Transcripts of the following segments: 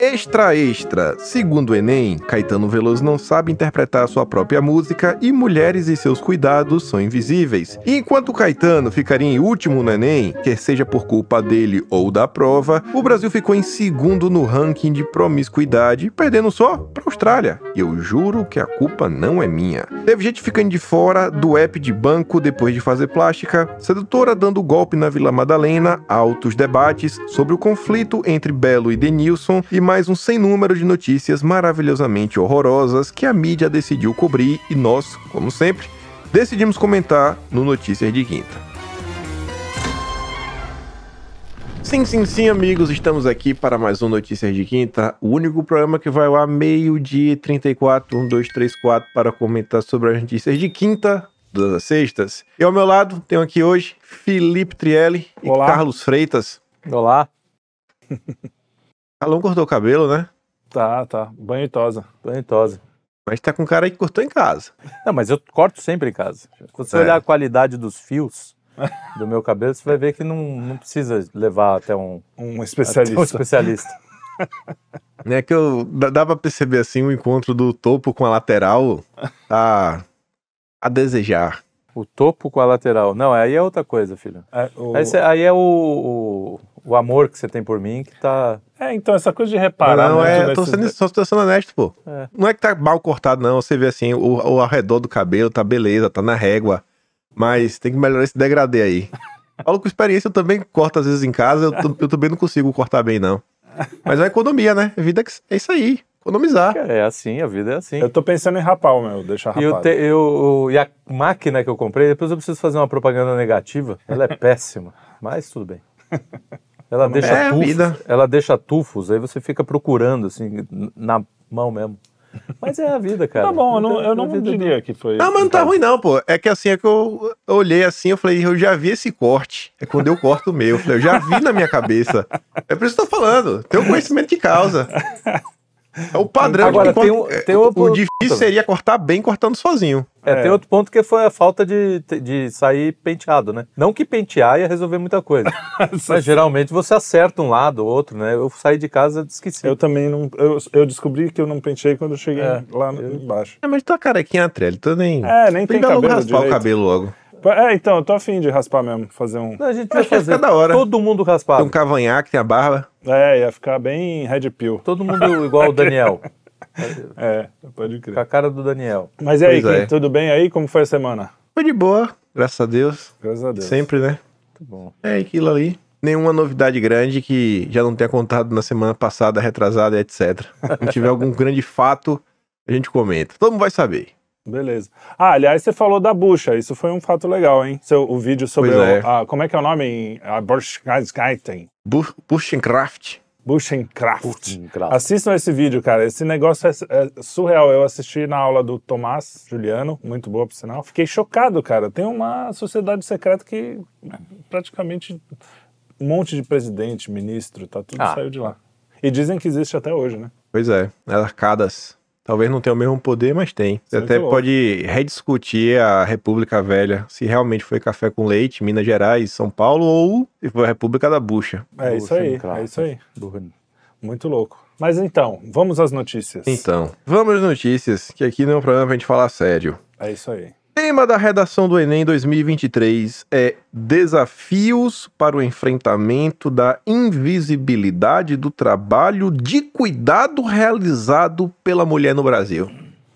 Extra Extra. Segundo o Enem, Caetano Veloso não sabe interpretar sua própria música e mulheres e seus cuidados são invisíveis. E enquanto Caetano ficaria em último no Enem, quer seja por culpa dele ou da prova, o Brasil ficou em segundo no ranking de promiscuidade, perdendo só para a Austrália. E eu juro que a culpa não é minha. Teve gente ficando de fora do app de banco depois de fazer plástica, sedutora dando golpe na Vila Madalena, altos debates sobre o conflito entre Belo e Denilson e mais um sem número de notícias maravilhosamente horrorosas que a mídia decidiu cobrir e nós, como sempre, decidimos comentar no Notícias de Quinta. Sim, sim, sim, amigos, estamos aqui para mais um Notícias de Quinta, o único programa que vai lá meio-dia e 34, 1, 2, 3, 4, para comentar sobre as notícias de quinta, todas as sextas. E ao meu lado, tenho aqui hoje Felipe Trielli e Olá. Carlos Freitas. Olá. Carlão cortou o cabelo, né? Tá, tá. Banho e tosa. Banho e tosa. Mas tá com cara aí que cortou em casa. Não, mas eu corto sempre em casa. Quando você É. olhar a qualidade dos fios do meu cabelo, você vai ver que não, não precisa levar até um, Um até especialista. um especialista. É que eu, dá, pra perceber assim o encontro do topo com a lateral tá a desejar. O topo com a lateral. Não, aí é outra coisa, filho. É, o- Aí, cê- aí é o, o, o amor que você tem por mim que tá. é, então, essa coisa de reparar. não, muito é, tô sendo, só tô sendo honesto, pô. É. Não é que tá mal cortado, não. Você vê assim, o, o ao redor do cabelo tá beleza, tá na régua. Mas tem que melhorar esse degradê aí. Falo com experiência, eu também corto às vezes em casa, eu, eu também não consigo cortar bem, não. Mas é uma economia, né? A vida é que- é isso aí, economizar. É assim, a vida é assim. Eu tô pensando em rapar o meu, deixar E, eu te- eu- e a máquina que eu comprei, depois eu preciso fazer uma propaganda negativa. Ela é péssima, mas tudo bem. Ela deixa É tufos. vida. Ela deixa tufos, aí você fica procurando, assim, na mão mesmo. Mas é a vida, cara. Tá bom, eu não, É eu não diria que foi. Não, mas não tá ruim não, pô. É que assim, é que eu, eu olhei assim, eu falei, eu já vi esse corte. É quando eu corto o meu. Eu falei, eu já vi na minha cabeça. É por isso que eu tô falando. Tem um conhecimento de causa. É o padrão Agora, de tem um- tem o, outro- o difícil seria cortar bem cortando sozinho. É, É. tem outro ponto que foi a falta de, de sair penteado, né? Não que pentear ia resolver muita coisa. mas geralmente você acerta um lado ou outro, né? Eu saí de casa esqueci. Eu também não. Eu, eu descobri que eu não pentei quando eu cheguei É, lá no- embaixo. É, mas tu tá carequinha, Trelli. Tu nem. É, nem tem logo cabelo. raspar o direito. cabelo logo. É, então, eu tô afim de raspar mesmo, fazer um. Não, a gente Acho vai fazer da hora. todo mundo Tem raspado. um cavanhaque, tem a barba. É, ia ficar bem red pill. Todo mundo igual o Daniel. É, pode com crer. a cara do Daniel. Mas e aí, é. Kim, tudo bem aí? Como foi a semana? Foi de boa, graças a Deus. Graças a Deus. Sempre, né? Muito bom. É aquilo ali. Nenhuma novidade grande que já não tenha contado na semana passada, retrasada, etc. Se tiver algum grande fato, a gente comenta. Todo mundo vai saber. Beleza. Ah, aliás, você falou da bucha. Isso foi um fato legal, hein? Seu, o vídeo sobre. Pois o- é. a- como é que é o nome? em- A Burschengarten. Bu- Bushcraft. Buschencraft. Graças. Assistam esse vídeo, cara. Esse negócio é, é surreal. Eu assisti na aula do Tomás Juliano, muito boa por sinal. Fiquei chocado, cara. Tem uma sociedade secreta que praticamente um monte de presidente, ministro, tá tudo Ah. saiu de lá. E dizem que existe até hoje, né? Pois é, as arcadas. Talvez não tenha o mesmo poder, mas tem. Você Muito até louco. pode rediscutir a República Velha, se realmente foi café com leite, Minas Gerais, São Paulo, ou se foi a República da Bucha. É isso aí, Buschencraft. é isso aí. Muito louco. Mas então, vamos às notícias. Então, vamos às notícias, que aqui não é um programa pra gente falar sério. É isso aí. Tema da redação do Enem 2023 é Desafios para o enfrentamento da invisibilidade do trabalho de cuidado realizado pela mulher no Brasil.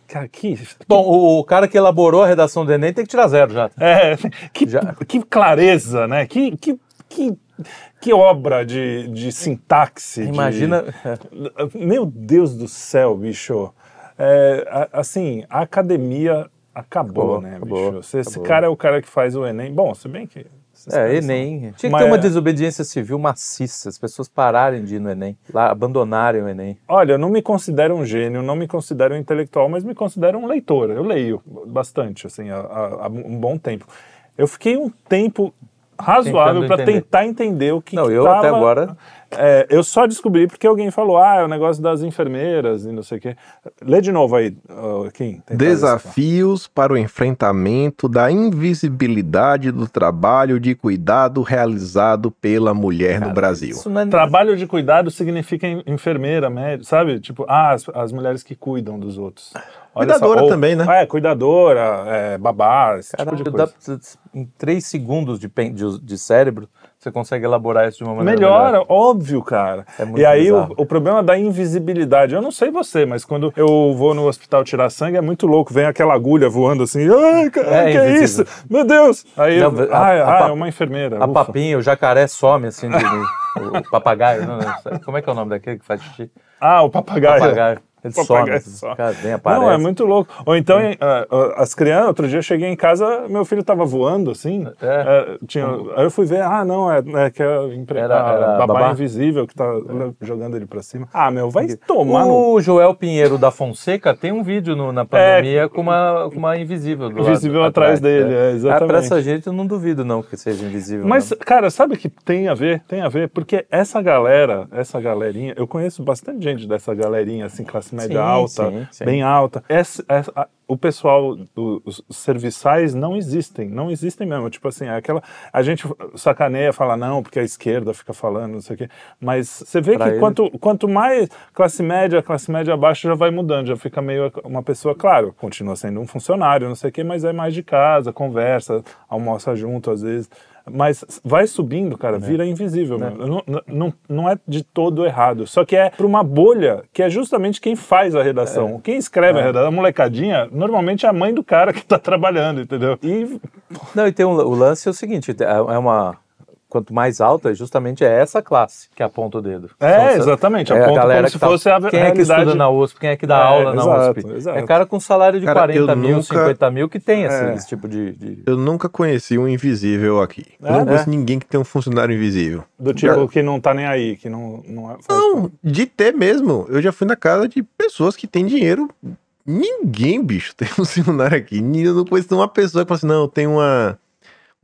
Cara, que. Bom, o, o cara que elaborou a redação do Enem tem que tirar zero já. É, que, Já. que clareza, né? Que, que, que, que obra de, de sintaxe. de- Imagina. Meu Deus do céu, bicho. É, assim, a academia acabou, Acabou, né, acabou, bicho? Se esse acabou. cara é o cara que faz o Enem. Bom, se bem que. É, caras são- Enem. Tinha que Mas ter uma é- desobediência civil maciça, as pessoas pararem de ir no Enem, lá, abandonarem o Enem. Olha, eu não me considero um gênio, não me considero um intelectual, mas me considero um leitor. Eu leio bastante, assim, há, um bom tempo. Eu fiquei um tempo razoável para tentar entender o que Não, que eu tava- até agora- É, eu só descobri porque alguém falou, ah, é o negócio das enfermeiras e não sei o quê. Lê de novo aí, uh, Kim. Desafios para o enfrentamento da invisibilidade do trabalho de cuidado realizado pela mulher Cara, no Brasil. É... Trabalho de cuidado significa enfermeira, médico, sabe? Tipo, ah, as, as mulheres que cuidam dos outros. cuidadora ou, também, né? É, cuidadora, é, babá, esse Cara, tipo de coisa. Dá, em três segundos de, de, de cérebro, você consegue elaborar isso de uma maneira melhor. melhor. óbvio, cara. É e aí o, o, problema da invisibilidade, eu não sei você, mas quando eu vou no hospital tirar sangue é muito louco, vem aquela agulha voando assim, ai, cara, é, que é isso? Meu Deus! Aí, não, eu, a, ai, a, ai, é uma enfermeira. A ufa. papinha, o jacaré some assim, de, o papagaio, não, não, como é que é o nome daquele que faz xixi? Ah, o papagaio. papagaio. Ele some, assim, cara, vem, aparece. Não, é muito louco. Ou então, é. uh, as crianças, outro dia eu cheguei em casa, meu filho estava voando, assim. É. Uh, tinha, aí eu fui ver, ah, não, é, é que é empre... era, era babá, babá, invisível que tá é. jogando ele para cima. Ah, meu, vai tomar. O no... Joel Pinheiro da Fonseca tem um vídeo no, na pandemia é. com, uma, com uma invisível do Invisível lado, atrás, atrás dele, é, exatamente. Ah, pra essa gente eu não duvido, não, que seja invisível. Mas, não. cara, sabe que tem a ver? Tem a ver, porque essa galera, essa galerinha, eu conheço bastante gente dessa galerinha, assim, classe média sim, alta. Sim sim, bem alta. Essa, essa, o pessoal, os serviçais não existem, não existem mesmo. Tipo assim, é aquela. A gente sacaneia, fala não, porque a esquerda fica falando, não sei o quê. Mas você vê pra que quanto, quanto mais classe média, classe média abaixo já vai mudando, já fica meio uma pessoa, claro, continua sendo um funcionário, não sei o quê, mas é mais de casa, conversa, almoça junto às vezes. Mas vai subindo, cara, é. vira invisível. É. Não, não, não é de todo errado. Só que é para uma bolha que é justamente quem faz a redação. É. Quem escreve a redação, a molecadinha, normalmente é a mãe do cara que está trabalhando, entendeu? E... Não, e tem um, o lance é o seguinte, é uma quanto mais alta, justamente é essa classe que aponta o dedo. É, exatamente. É aponta a galera como se tá, fosse a Quem realidade... é que estuda na USP, quem é que dá é, aula na exato, USP. Exato. É cara com salário de cara, 40 mil, nunca... 50 mil que tem é. esse, tipo de, de, Eu nunca conheci um invisível aqui. É? Eu não conheço ninguém que tem um funcionário invisível. Do tipo que não tá nem aí, que não... Não, é, não de ter mesmo. Eu já fui na casa de pessoas que têm dinheiro... Ninguém, bicho, tem um funcionário aqui. Eu não conheço uma pessoa que fala assim, não, tem uma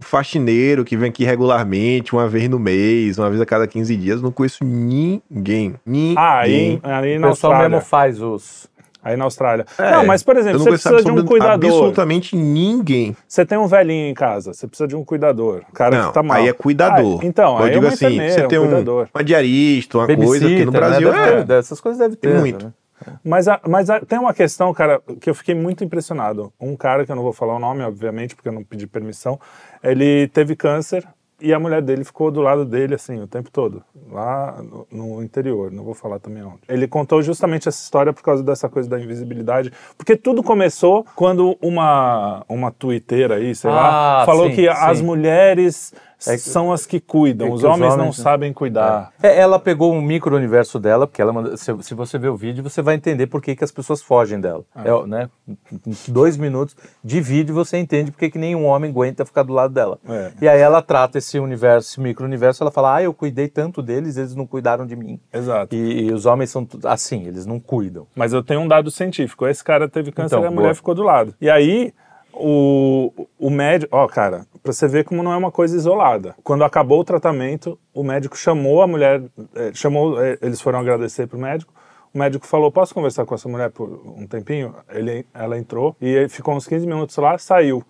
faxineiro que vem aqui regularmente, uma vez no mês, uma vez a cada 15 dias. Não conheço ninguém. Ninguém. Ah, aí, aí na o pessoal mesmo faz os. Aí na Austrália. É, não, mas por exemplo, você precisa de um cuidador. Absolutamente ninguém. Você tem um velhinho em casa, você precisa de um cuidador. cara não, que tá mal. Aí é cuidador. Ah, então, Eu aí digo é assim, você tem um, uma diarista, uma coisa que no né? Brasil né? é. Essas coisas devem ter. Tem muito. Né? Mas, a, mas a, tem uma questão, cara, que eu fiquei muito impressionado. Um cara, que eu não vou falar o nome, obviamente, porque eu não pedi permissão, ele teve câncer e a mulher dele ficou do lado dele, assim, o tempo todo, lá no, no, interior, não vou falar também onde. Ele contou justamente essa história por causa dessa coisa da invisibilidade, porque tudo começou quando uma, uma twitteira aí, sei ah, lá, falou sim, que sim. as mulheres é que, são as que cuidam, é que os, homens os, homens não sabem cuidar. É. é. ela pegou um micro-universo dela, porque ela se, se, você ver o vídeo, você vai entender por que, que as pessoas fogem dela. É. é né? Em dois minutos de vídeo você entende por que, que nenhum homem aguenta ficar do lado dela. É. E aí ela trata esse universo, esse micro-universo, ela fala, ah, eu cuidei tanto deles, eles não cuidaram de mim. Exato. E, e os homens são assim, eles não cuidam. Mas eu tenho um dado científico, esse cara teve câncer então, e a mulher boa. ficou do lado. E aí o, o médico, ó, cara, para você ver como não é uma coisa isolada. Quando acabou o tratamento, o médico chamou a mulher, é, chamou, é, eles foram agradecer pro médico. O médico falou: Posso conversar com essa mulher por um tempinho? Ele, ela entrou e ficou uns 15 minutos lá, saiu.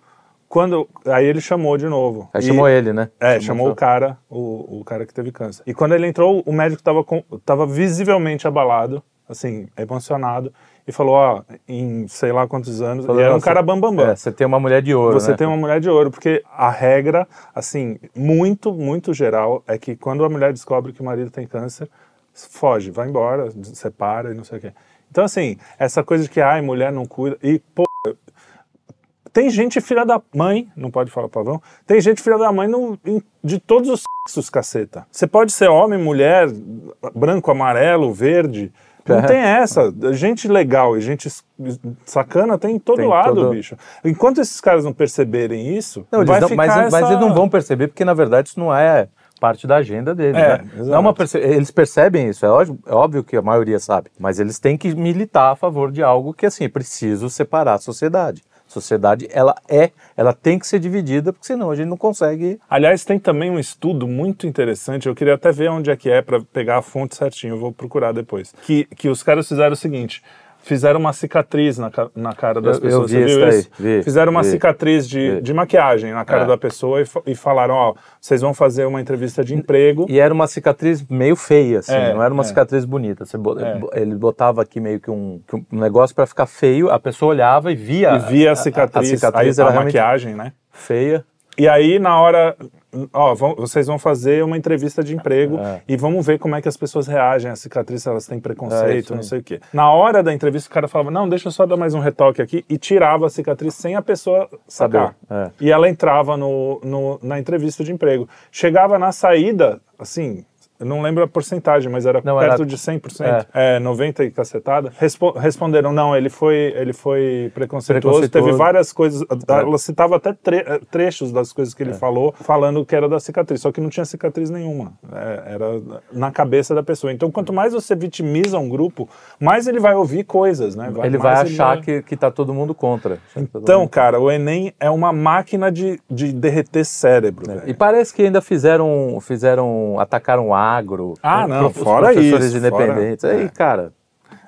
Quando, aí ele chamou de novo. Aí e, chamou ele, né? É, chamou, chamou o cara, o, o cara que teve câncer. E quando ele entrou, o médico estava tava visivelmente abalado, assim, emocionado e falou, ó, em sei lá quantos anos, falou, e era um cara bambambam. Bam, bam. É, você tem uma mulher de ouro, Você né? tem uma mulher de ouro, porque a regra, assim, muito, muito geral, é que quando a mulher descobre que o marido tem câncer, foge, vai embora, separa e não sei o quê. Então, assim, essa coisa de que, ai, mulher não cuida, e, pô, tem gente filha da mãe, não pode falar pavão, tem gente filha da mãe no, em, de todos os sexos, caceta. Você pode ser homem, mulher, branco, amarelo, verde, não tem essa. Gente legal e gente sacana tem em todo tem lado, todo... bicho. Enquanto esses caras não perceberem isso, não, vai não, ficar mas, essa... mas eles não vão perceber porque, na verdade, isso não é parte da agenda deles. É, né? não é uma perce... Eles percebem isso, é óbvio, é óbvio, que a maioria sabe, mas eles têm que militar a favor de algo que, assim, é preciso separar a sociedade. Sociedade, ela é, ela tem que ser dividida, porque senão a gente não consegue. Aliás, tem também um estudo muito interessante, eu queria até ver onde é que é para pegar a fonte certinho, eu vou procurar depois. Que, que os caras fizeram o seguinte: fizeram uma cicatriz na, na cara das Eu- eu pessoas. vi Você isso viu isso? vi, fizeram uma vi. cicatriz de, de maquiagem na cara É. da pessoa e, e falaram: Ó, vocês vão fazer uma entrevista de emprego. E era uma cicatriz meio feia, assim, É, não era uma é. cicatriz bonita. Você É. Ele botava aqui meio que um, que um negócio para ficar feio, a pessoa olhava e via. E via a cicatriz, a, cicatriz a, era a maquiagem, né? feia. E aí, na hora, ó, vão- vocês vão fazer uma entrevista de emprego É. e vamos ver como é que as pessoas reagem à cicatriz, se elas têm É, preconceito, isso não sei o quê. Na hora da entrevista, o cara falava, não, deixa eu só dar mais um retoque aqui, e tirava a cicatriz sem a pessoa sacar. Saber, é. E ela entrava no, no- na entrevista de emprego. Chegava na saída, assim... Eu não lembro a porcentagem, mas era Não, perto era- de 100%. É. 90% e cacetada. Respo- responderam, não, ele foi, ele foi preconceituoso. Teve Preconceituoso. várias coisas. É. Ela citava até tre- eh, trechos das coisas que ele falou, falando que era da cicatriz. Só que não tinha cicatriz nenhuma. É, era na cabeça da pessoa. Então, quanto mais você vitimiza um grupo, mais ele vai ouvir coisas, né? ele vai achar vai- que, que tá todo mundo contra. Tá Então, mundo- cara, o Enem é uma máquina de, de derreter cérebro. E velho. parece que ainda fizeram, fizeram atacaram o agro. Ah, os não, fora professores isso, independentes. fora- Aí, é. cara.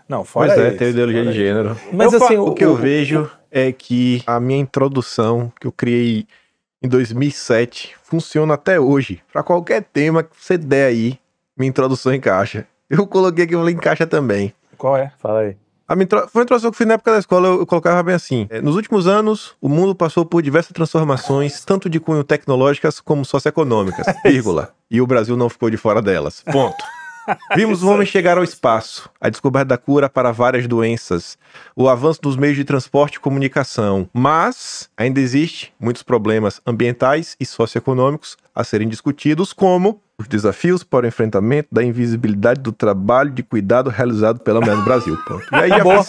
Não, fora Pois é, isso, tem ideologia fora de gênero. Mas Eu assim, O que eu vejo é que a minha introdução que eu criei em 2007 funciona até hoje. Pra qualquer tema que você der aí, minha introdução encaixa. Eu coloquei aqui, eu falei, encaixa também. Qual é? Fala aí. A minha intro- Foi uma introdução que eu fiz na época da escola, eu, eu colocava bem assim. é, nos últimos anos, o mundo passou por diversas transformações, tanto de cunho tecnológicas como socioeconômicas, vírgula. E o Brasil não ficou de fora delas. Ponto. Vimos o homem chegar ao espaço, a descoberta da cura para várias doenças, o avanço dos meios de transporte e comunicação. Mas ainda existe muitos problemas ambientais e socioeconômicos a serem discutidos, como os desafios para o enfrentamento da invisibilidade do trabalho de cuidado realizado pela no Brasil. Ponto. E aí já Acabou.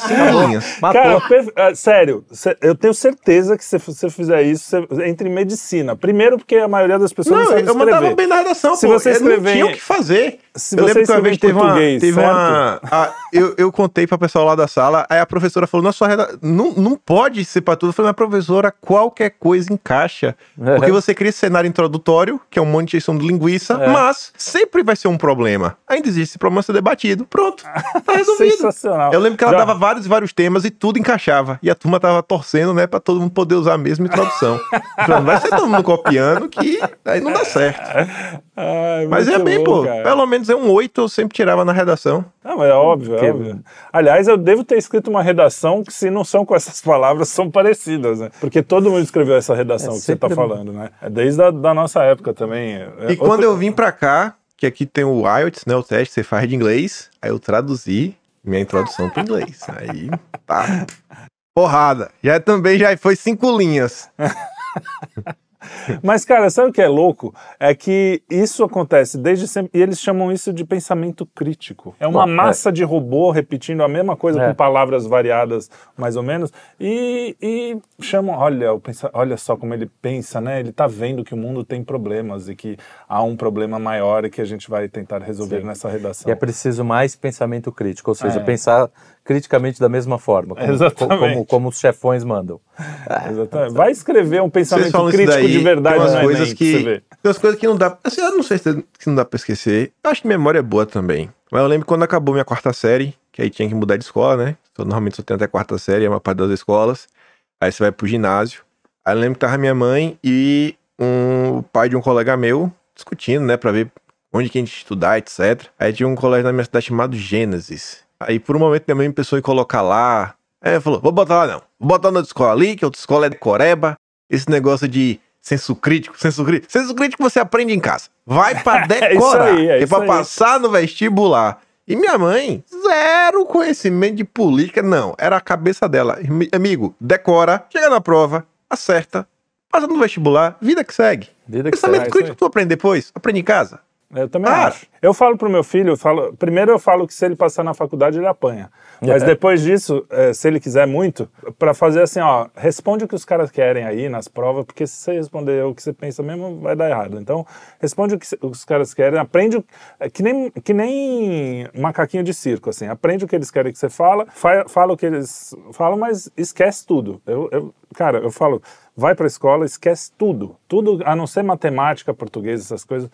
Matou. Cara, ah, sério, eu tenho certeza que se você fizer isso, você entra em medicina. Primeiro porque a maioria das pessoas não, Não, sabe eu mandava escrever. bem na redação, Se pô. você escrever não tinha o que fazer. Se eu você lembro que uma escrever vez em teve uma, português, teve certo? uma a- eu, eu contei pra pessoal lá da sala, aí a professora falou, nossa, sua reda... não, não pode ser pra tudo. Eu falei, mas professora, qualquer coisa encaixa. Porque você cria esse cenário introdutório, que é um monte de injeção de linguiça, É. mas sempre vai ser um problema. Ainda existe esse problema a ser debatido. Pronto, tá resolvido. Sensacional. Eu lembro que ela Já- dava vários e vários temas e tudo encaixava. E a turma tava torcendo, né, pra todo mundo poder usar a mesma introdução. Falando, vai ser todo mundo copiando que aí não dá certo. Ai, Mas é bem, bom, pô. cara. Pelo menos é um 8 eu sempre tirava na redação. Não, mas é óbvio, é óbvio. Aliás, eu devo ter escrito uma redação que, se não são com essas palavras, são parecidas, né? Porque todo mundo escreveu essa redação É que você tá falando, né? É desde a da nossa época também. É E quando eu vim pra cá, que aqui tem o IELTS, né, o teste que você faz de inglês, aí eu traduzi minha introdução pro inglês. Aí, tá. Porrada. Já também já foi cinco linhas. Mas, cara, sabe o que é louco? É que isso acontece desde sempre. E eles chamam isso de pensamento crítico. É uma Bom, é. massa de robô repetindo a mesma coisa É. com palavras variadas, mais ou menos. E, e chamam. Olha, olha só como ele pensa, né? Ele tá vendo que o mundo tem problemas e que há um problema maior e que a gente vai tentar resolver Sim. nessa redação. E é preciso mais pensamento crítico, ou seja, É. pensar criticamente da mesma forma, como, Exatamente. como, como os chefões mandam. Exatamente. Vai escrever um pensamento crítico daí, de verdade tem umas coisas que tem umas coisas que não dá, assim, eu não sei se se não dá pra esquecer. Eu acho que memória é boa também. Mas eu lembro quando acabou minha quarta série, que aí tinha que mudar de escola, né? Então, normalmente só tem até quarta série, é uma parte das escolas. Aí você vai pro ginásio. Aí eu lembro que tava minha mãe e um o pai de um colega meu discutindo, né, Pra ver onde que a gente ia estudar, etc. Aí tinha um colégio na minha cidade chamado Gênesis. Aí por um momento minha mãe pensou em colocar lá. Aí ela falou: vou botar lá não. Vou botar na outra escola ali, que a outra escola é de Coreba. Esse negócio de senso crítico, senso crítico. Senso crítico você aprende em casa. Vai pra É isso decorar. aí, é isso pra aí. passar no vestibular. E minha mãe, zero conhecimento de política, não. Era a cabeça dela. Ami- Amigo, decora, chega na prova, acerta, passa no vestibular, vida que segue. Vida que Pensamento segue. crítico tu aprende depois, aprende em casa. Eu também Ah. acho. Eu falo pro meu filho, eu falo, primeiro eu falo que se ele passar na faculdade ele apanha. Mas É. depois disso, eh, se ele quiser muito, pra fazer assim, ó, responde o que os caras querem aí nas provas, porque se você responder o que você pensa mesmo, vai dar errado. Então, responde o que os caras querem, aprende o, é que nem que nem macaquinho de circo, assim, aprende o que eles querem que você fala, fa- fala o que eles falam, mas esquece tudo. Eu, eu- cara, eu falo, vai pra escola, esquece tudo, tudo a não ser matemática, português, essas coisas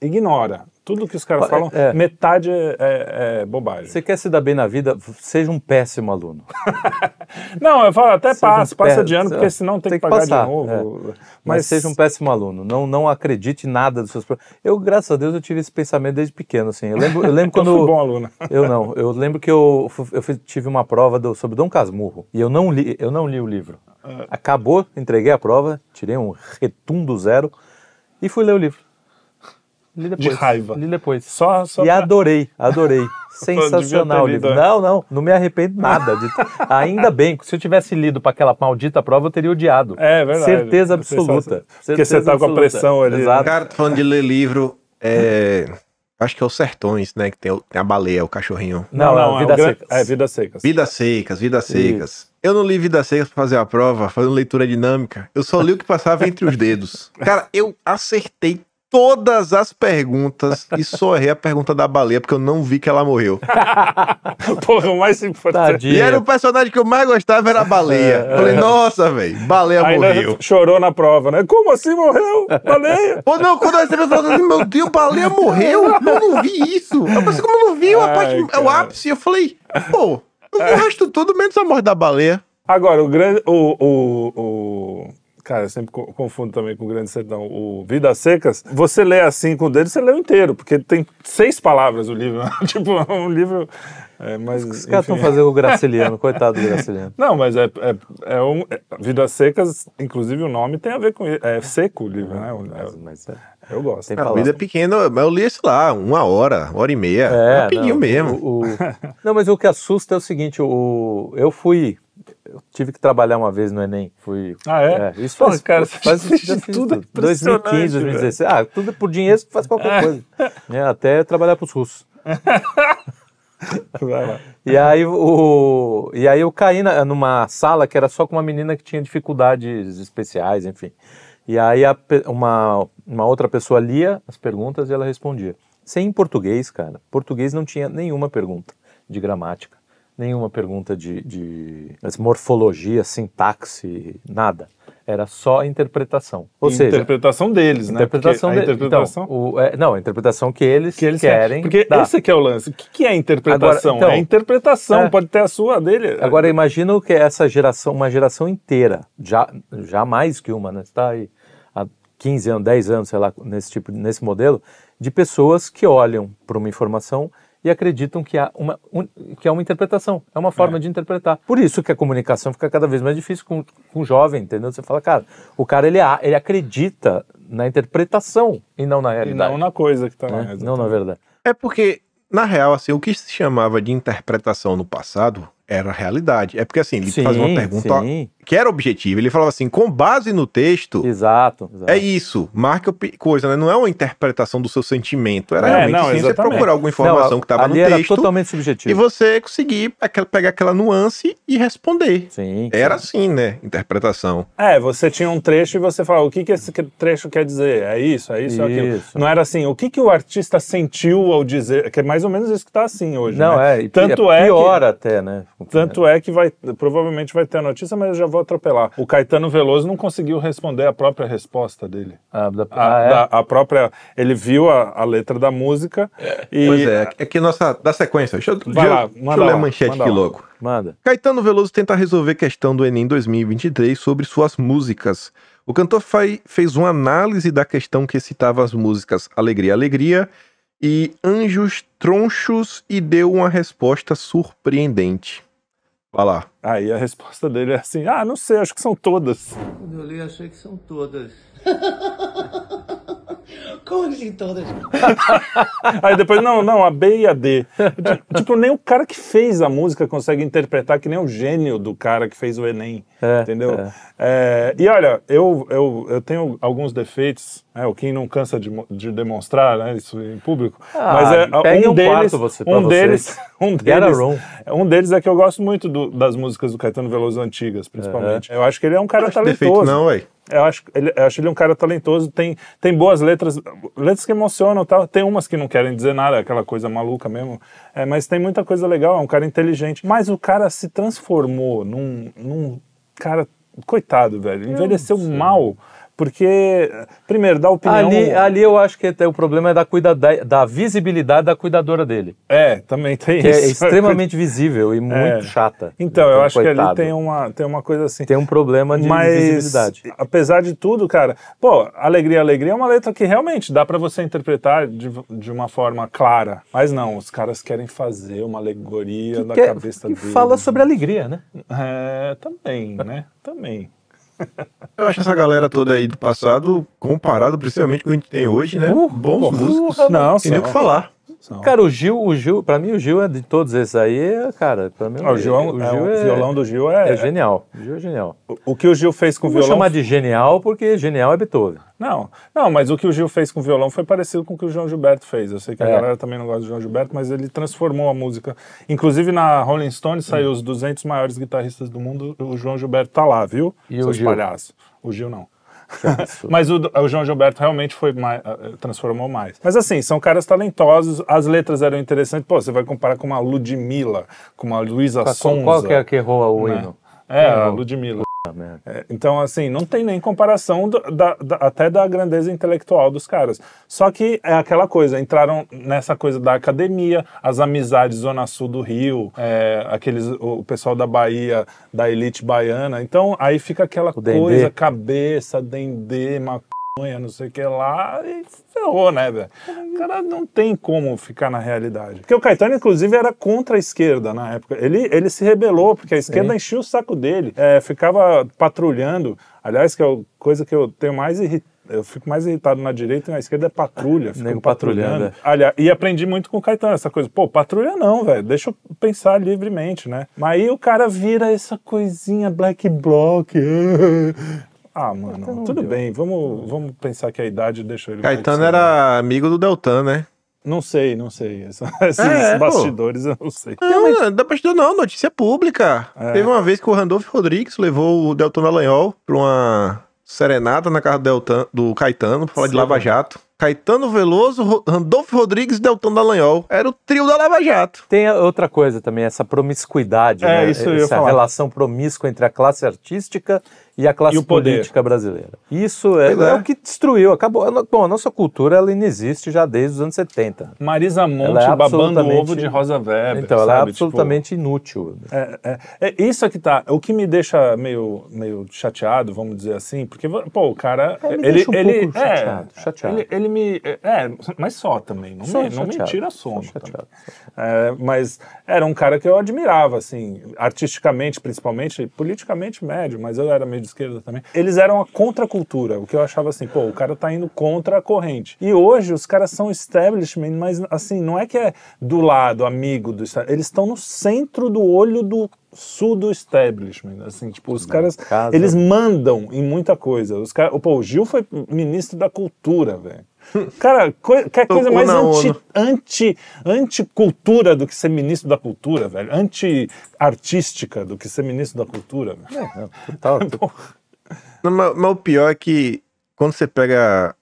ignora. Tudo que os caras É, falam, é. metade é, é- é bobagem. Você quer se dar bem na vida, seja um péssimo aluno. Não, eu falo, até passa, um passa de ano, porque senão tem, que pagar passar, de novo. é. Mas, seja um péssimo aluno. Não, não acredite em nada dos seus problemas. Eu, graças a Deus, eu tive esse pensamento desde pequeno. Assim. Eu lembro, eu lembro eu quando. fui bom aluno. Eu não. Eu lembro que eu, eu tive uma prova do- sobre Dom Casmurro e eu não li, eu não li o livro. Ah. Acabou, entreguei a prova, tirei um retundo zero e fui ler o livro. Li depois. raiva. Li depois. Só, só e pra- adorei, adorei. Sensacional o livro. lido Não, não, não me arrependo nada. de- Ainda bem, se eu tivesse lido para aquela maldita prova, eu teria odiado. É verdade. Certeza absoluta. Sensacional. Porque Certeza você tá com a absoluta. pressão ali, né? Exato. Cara, falando de ler livro, é... Acho que é os Sertões, né? Que tem, o- tem a baleia, o cachorrinho. Não, não, é, Vidas o gran- Secas. É, Vidas Secas. Vidas secas, vidas secas. Eu não li Vidas secas pra fazer a prova, fazendo leitura dinâmica. Eu só li o que passava entre os dedos. Cara, eu acertei todas as perguntas e só errei a pergunta da baleia, porque eu não vi que ela morreu. Porra, o mais importante. E era o personagem que eu mais gostava, era a baleia. Falei, nossa, velho, baleia Ainda morreu. chorou na prova, né? Como assim morreu? Baleia? Pô, não, quando eu recebi, eu falei, meu Deus, baleia morreu? Eu não vi isso. Eu pensei, como eu não vi? A Ai, parte, é o cara. ápice. Eu falei, pô, eu vi o resto tudo, menos a morte da baleia. Agora, o grande. O, o, o- Cara, eu sempre co- confundo também com o Grande Sertão. O Vidas Secas, você lê assim com o dedo, você lê o inteiro, porque tem seis palavras o livro. tipo, é um livro. É, mas, Os caras estão fazendo o Graciliano, coitado do Graciliano. Não, mas é, é, é um. é- Vidas Secas, inclusive o nome tem a ver com isso. É seco o livro, né? Mas, mas é. eu gosto. Tem A vida é pequena, mas eu li, sei lá, uma hora, uma hora e meia. É, rapidinho não, mesmo. o- o- não, mas o que assusta é o seguinte: o, eu fui. Eu tive que trabalhar uma vez no Enem. Fui, Ah, é? isso Pô, faz, cara, faz, você já fiz tudo tudo. impressionante, 2015, 2016. Ah, tudo por dinheiro você faz qualquer coisa. né, até trabalhar para os russos. E aí, o, e aí eu caí na- numa sala que era só com uma menina que tinha dificuldades especiais, enfim. E aí a uma, uma outra pessoa lia as perguntas e ela respondia. Sem em português, cara. Português não tinha nenhuma pergunta de gramática, nenhuma pergunta de, de morfologia, sintaxe, nada. Era só interpretação. Ou seja, interpretação deles, né? interpretação, de- interpretação então, o- é, não, a interpretação que eles, que eles querem. Porque dar. esse aqui é o lance. O que, que é interpretação? Agora, então, é interpretação, é. pode ter a sua a dele. Agora imagina o que é essa geração, uma geração inteira, já, já mais que uma, né? Está aí há 15 anos, 10 anos, sei lá, nesse tipo, nesse modelo, de pessoas que olham para uma informação e acreditam que, há uma, um- que é uma interpretação, é uma forma de interpretar. Por isso que a comunicação fica cada vez mais difícil com, com o jovem, entendeu? Você fala, cara, o cara ele, a- ele acredita na interpretação e não na e realidade. não na coisa que tá lá. né? Não na verdade. É porque, na real, assim, o que se chamava de interpretação no passado era realidade. É porque, assim, ele Sim, fazia uma pergunta sim. Que era objetiva. Ele falava assim, com base no texto, Exato. exato. é isso, marca coisa, né? Não é uma interpretação do seu sentimento. Era É, realmente não, sim, você procurar alguma informação Não, que estava no ali era texto totalmente e subjetivo. você conseguir aquela- pegar aquela nuance e responder. Sim. Era assim, né? Interpretação. É, você tinha um trecho e você falava, o que, que esse trecho quer dizer? É isso, é isso, é aquilo. Isso. Não era assim, o que, que o artista sentiu ao dizer, que é mais ou menos isso que tá assim hoje, Não, né? é. e Tanto é é pior que- até, né? Tanto é que vai, provavelmente vai ter a notícia, mas eu já vou atropelar. O Caetano Veloso não conseguiu responder a própria resposta dele. Ah, da- A, ah, é? da- a própria. Ele viu a, a letra da música e. Pois é, é que nossa, da sequência. Deixa, eu- Vai deixa, lá, deixa manda eu ler a manchete manda aqui lá. logo. Manda. Caetano Veloso tenta resolver questão do Enem 2023 sobre suas músicas. O cantor fai- fez uma análise da questão que citava as músicas Alegria, Alegria e Anjos Tronchos e deu uma resposta surpreendente. Vai lá. Aí a resposta dele é assim: ah, não sei, acho que são todas. Quando eu li, achei que são todas. Como assim todas? Aí depois, não, não, a B e a D. tipo, nem o cara que fez a música consegue interpretar que nem o gênio do cara que fez o Enem. É, entendeu? é. É, e olha, eu, eu, eu tenho alguns defeitos, né, o Kim não cansa de, de demonstrar né, isso em público. Ah, mas é, um, um deles, quarto você- um vocês. deles, um deles, room. um deles é que eu gosto muito do- das músicas do Caetano Veloso antigas, principalmente. Eu acho que ele é um cara Acho defeito talentoso. não, ué. Eu acho, ele, eu acho ele um cara talentoso, tem, tem boas letras, letras que emocionam, tal. tem umas que não querem dizer nada, aquela coisa maluca mesmo, é, mas tem muita coisa legal, é um cara inteligente. Mas o cara se transformou num, num cara, coitado, velho, envelheceu mal, porque, primeiro, dá opinião... Ali, ali eu acho que até o problema é da, cuida, da, da visibilidade da cuidadora dele. É, também tem Que é isso. extremamente visível e muito É. chata. Então, eu acho que ali coitado. tem uma, tem uma coisa assim. Tem um problema de Mas, visibilidade. apesar de tudo, cara, pô, Alegria, Alegria é uma letra que realmente dá pra você interpretar de, de uma forma clara. Mas não, os caras querem fazer uma alegoria da Que- cabeça que deles. fala sobre alegria, né? É, também, né? Também. Eu acho essa galera toda aí do passado, comparado principalmente com o que a gente tem hoje, né? Uh, Bons porra, músicos. Não, Tem nem o que falar. São. Cara, o Gil, o Gil, pra mim o Gil é de todos esses aí, é, cara, pra mim Ah, o Gil é o é Gil um- é, o violão do Gil é, é genial. O Gil é genial. O, o que o Gil fez com o Vou violão. chamar de genial porque genial é Beethoven. Não, não, mas o que o Gil fez com o violão foi parecido com o que o João Gilberto fez. Eu sei que a É. galera também não gosta do João Gilberto, mas ele transformou a música. Inclusive na Rolling Stone saiu os 200 maiores guitarristas do mundo, o João Gilberto tá lá, viu? E o Seus Gil? palhaços. O Gil não. Mas o, o João Gilberto realmente foi mais, eh, transformou mais. Mas assim, são caras talentosos, as letras eram interessantes. Pô, você vai comparar com uma Ludmilla, com uma Luísa Sonza. qual que é que errou o né? hino? É, a? Ludmilla. É, então, assim, não tem nem comparação do- da- da- até da grandeza intelectual dos caras. Só que é aquela coisa, entraram nessa coisa da academia, as amizades Zona Sul do Rio, é, aqueles, o pessoal da Bahia, da elite baiana. Então, aí fica aquela coisa, cabeça, dendê, maconha, não sei o que lá, e ferrou, né, velho? O cara não tem como ficar na realidade. Porque o Caetano, inclusive, era contra a esquerda na época. Ele, ele se rebelou, porque a esquerda enchia o saco dele, é, ficava patrulhando. Aliás, que é a coisa que eu tenho mais irritado. Eu fico mais irritado na direita e na esquerda é patrulha. Fico Nego patrulhando, é. Aliás, e aprendi muito com o Caetano essa coisa. Pô, patrulha não, velho. Deixa eu pensar livremente, né? Mas aí o cara vira essa coisinha black bloc. Ah, mano, tudo bem. Vamos, vamos pensar que a idade deixou ele. Caetano era amigo do Deltan, né? Não sei, não sei. Esses É, pô. bastidores eu não sei. Não, não dá pra estudar não, notícia pública. É. Teve uma vez que o Randolph Rodrigues levou o Deltan Dallagnol pra uma serenata na casa do, Deltan, do Caetano pra falar de Sim. Lava Jato. Caetano Veloso, Randolph Rodrigues e Deltan Dallagnol. Era o trio da Lava Jato. Tem outra coisa também, essa promiscuidade, É, né? isso eu ia essa falar. relação promíscua entre a classe artística e a classe E política brasileira. Isso é, é. é o que destruiu, acabou. Bom, a nossa cultura ela não existe já desde os anos 70. Marisa Monte Ela é babando o ovo de Rosa Weber. então, ela é sabe? absolutamente inútil. Tipo, é, é, é isso é que tá. O que me deixa meio, meio chateado, vamos dizer assim, porque, pô, o cara. É, me ele, deixa um ele, pouco é, chateado, chateado. Ele, ele me. É, mas só também. Não, Só me, não me tira sono. chateado. É, mas era um cara que eu admirava, assim, artisticamente, principalmente, politicamente médio, mas eu era meio de esquerda também. Eles eram a contracultura, o que eu achava assim, pô, o cara tá indo contra a corrente. E hoje os caras são establishment, mas assim, não é que é do lado, amigo do establishment, eles estão no centro do olho do sul do establishment, assim, tipo, os caras, casa. eles mandam em muita coisa. Os caras, pô, o Gil foi ministro da cultura, velho. Cara, coi- quer coisa mais anti, anti, anti-cultura do que ser ministro da cultura, velho. Anti-artística do que ser ministro da cultura, velho. É, não, total. Não, mas, mas o pior é que quando você pega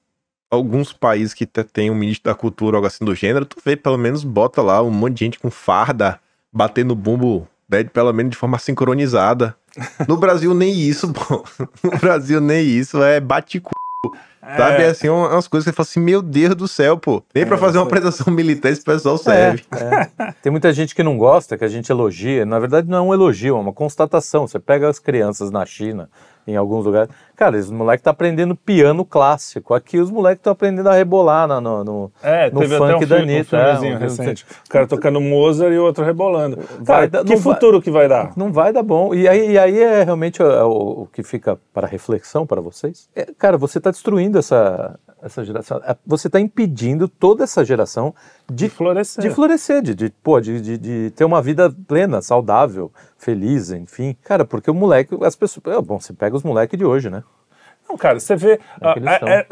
alguns países que te- tem um ministro da cultura ou algo assim do gênero, tu vê, pelo menos bota lá um monte de gente com farda batendo bumbo, né, pelo menos de forma sincronizada. No Brasil nem isso, pô. No Brasil nem isso, é bate cu. Sabe, é assim, um- umas coisas que você fala assim, meu Deus do céu, pô. Nem pra É, fazer uma aí. apresentação militar esse pessoal serve. É. Tem muita gente que não gosta, que a gente elogia. Na verdade, não é um elogio, é uma constatação. Você pega as crianças na China, em alguns lugares. Cara, os moleques estão aprendendo piano clássico. Aqui os moleques estão aprendendo a rebolar na- no, no, É, no teve funk até um, da filme, um Anitta. é, um- recente. O cara tocando Mozart e o outro rebolando. Cara, que não vai- futuro que vai dar? Não vai dar bom. E aí, e aí é realmente o, o- o que fica para reflexão para vocês. É, cara, você está destruindo essa, essa geração. é, Você está impedindo toda essa geração de, De florescer. de florescer, de, de, pô, de, de, ter uma vida plena, saudável, feliz, enfim. Cara, porque o moleque, as pessoas. Bom, você pega os moleques de hoje, né? Não, cara, você vê. É que ah, é,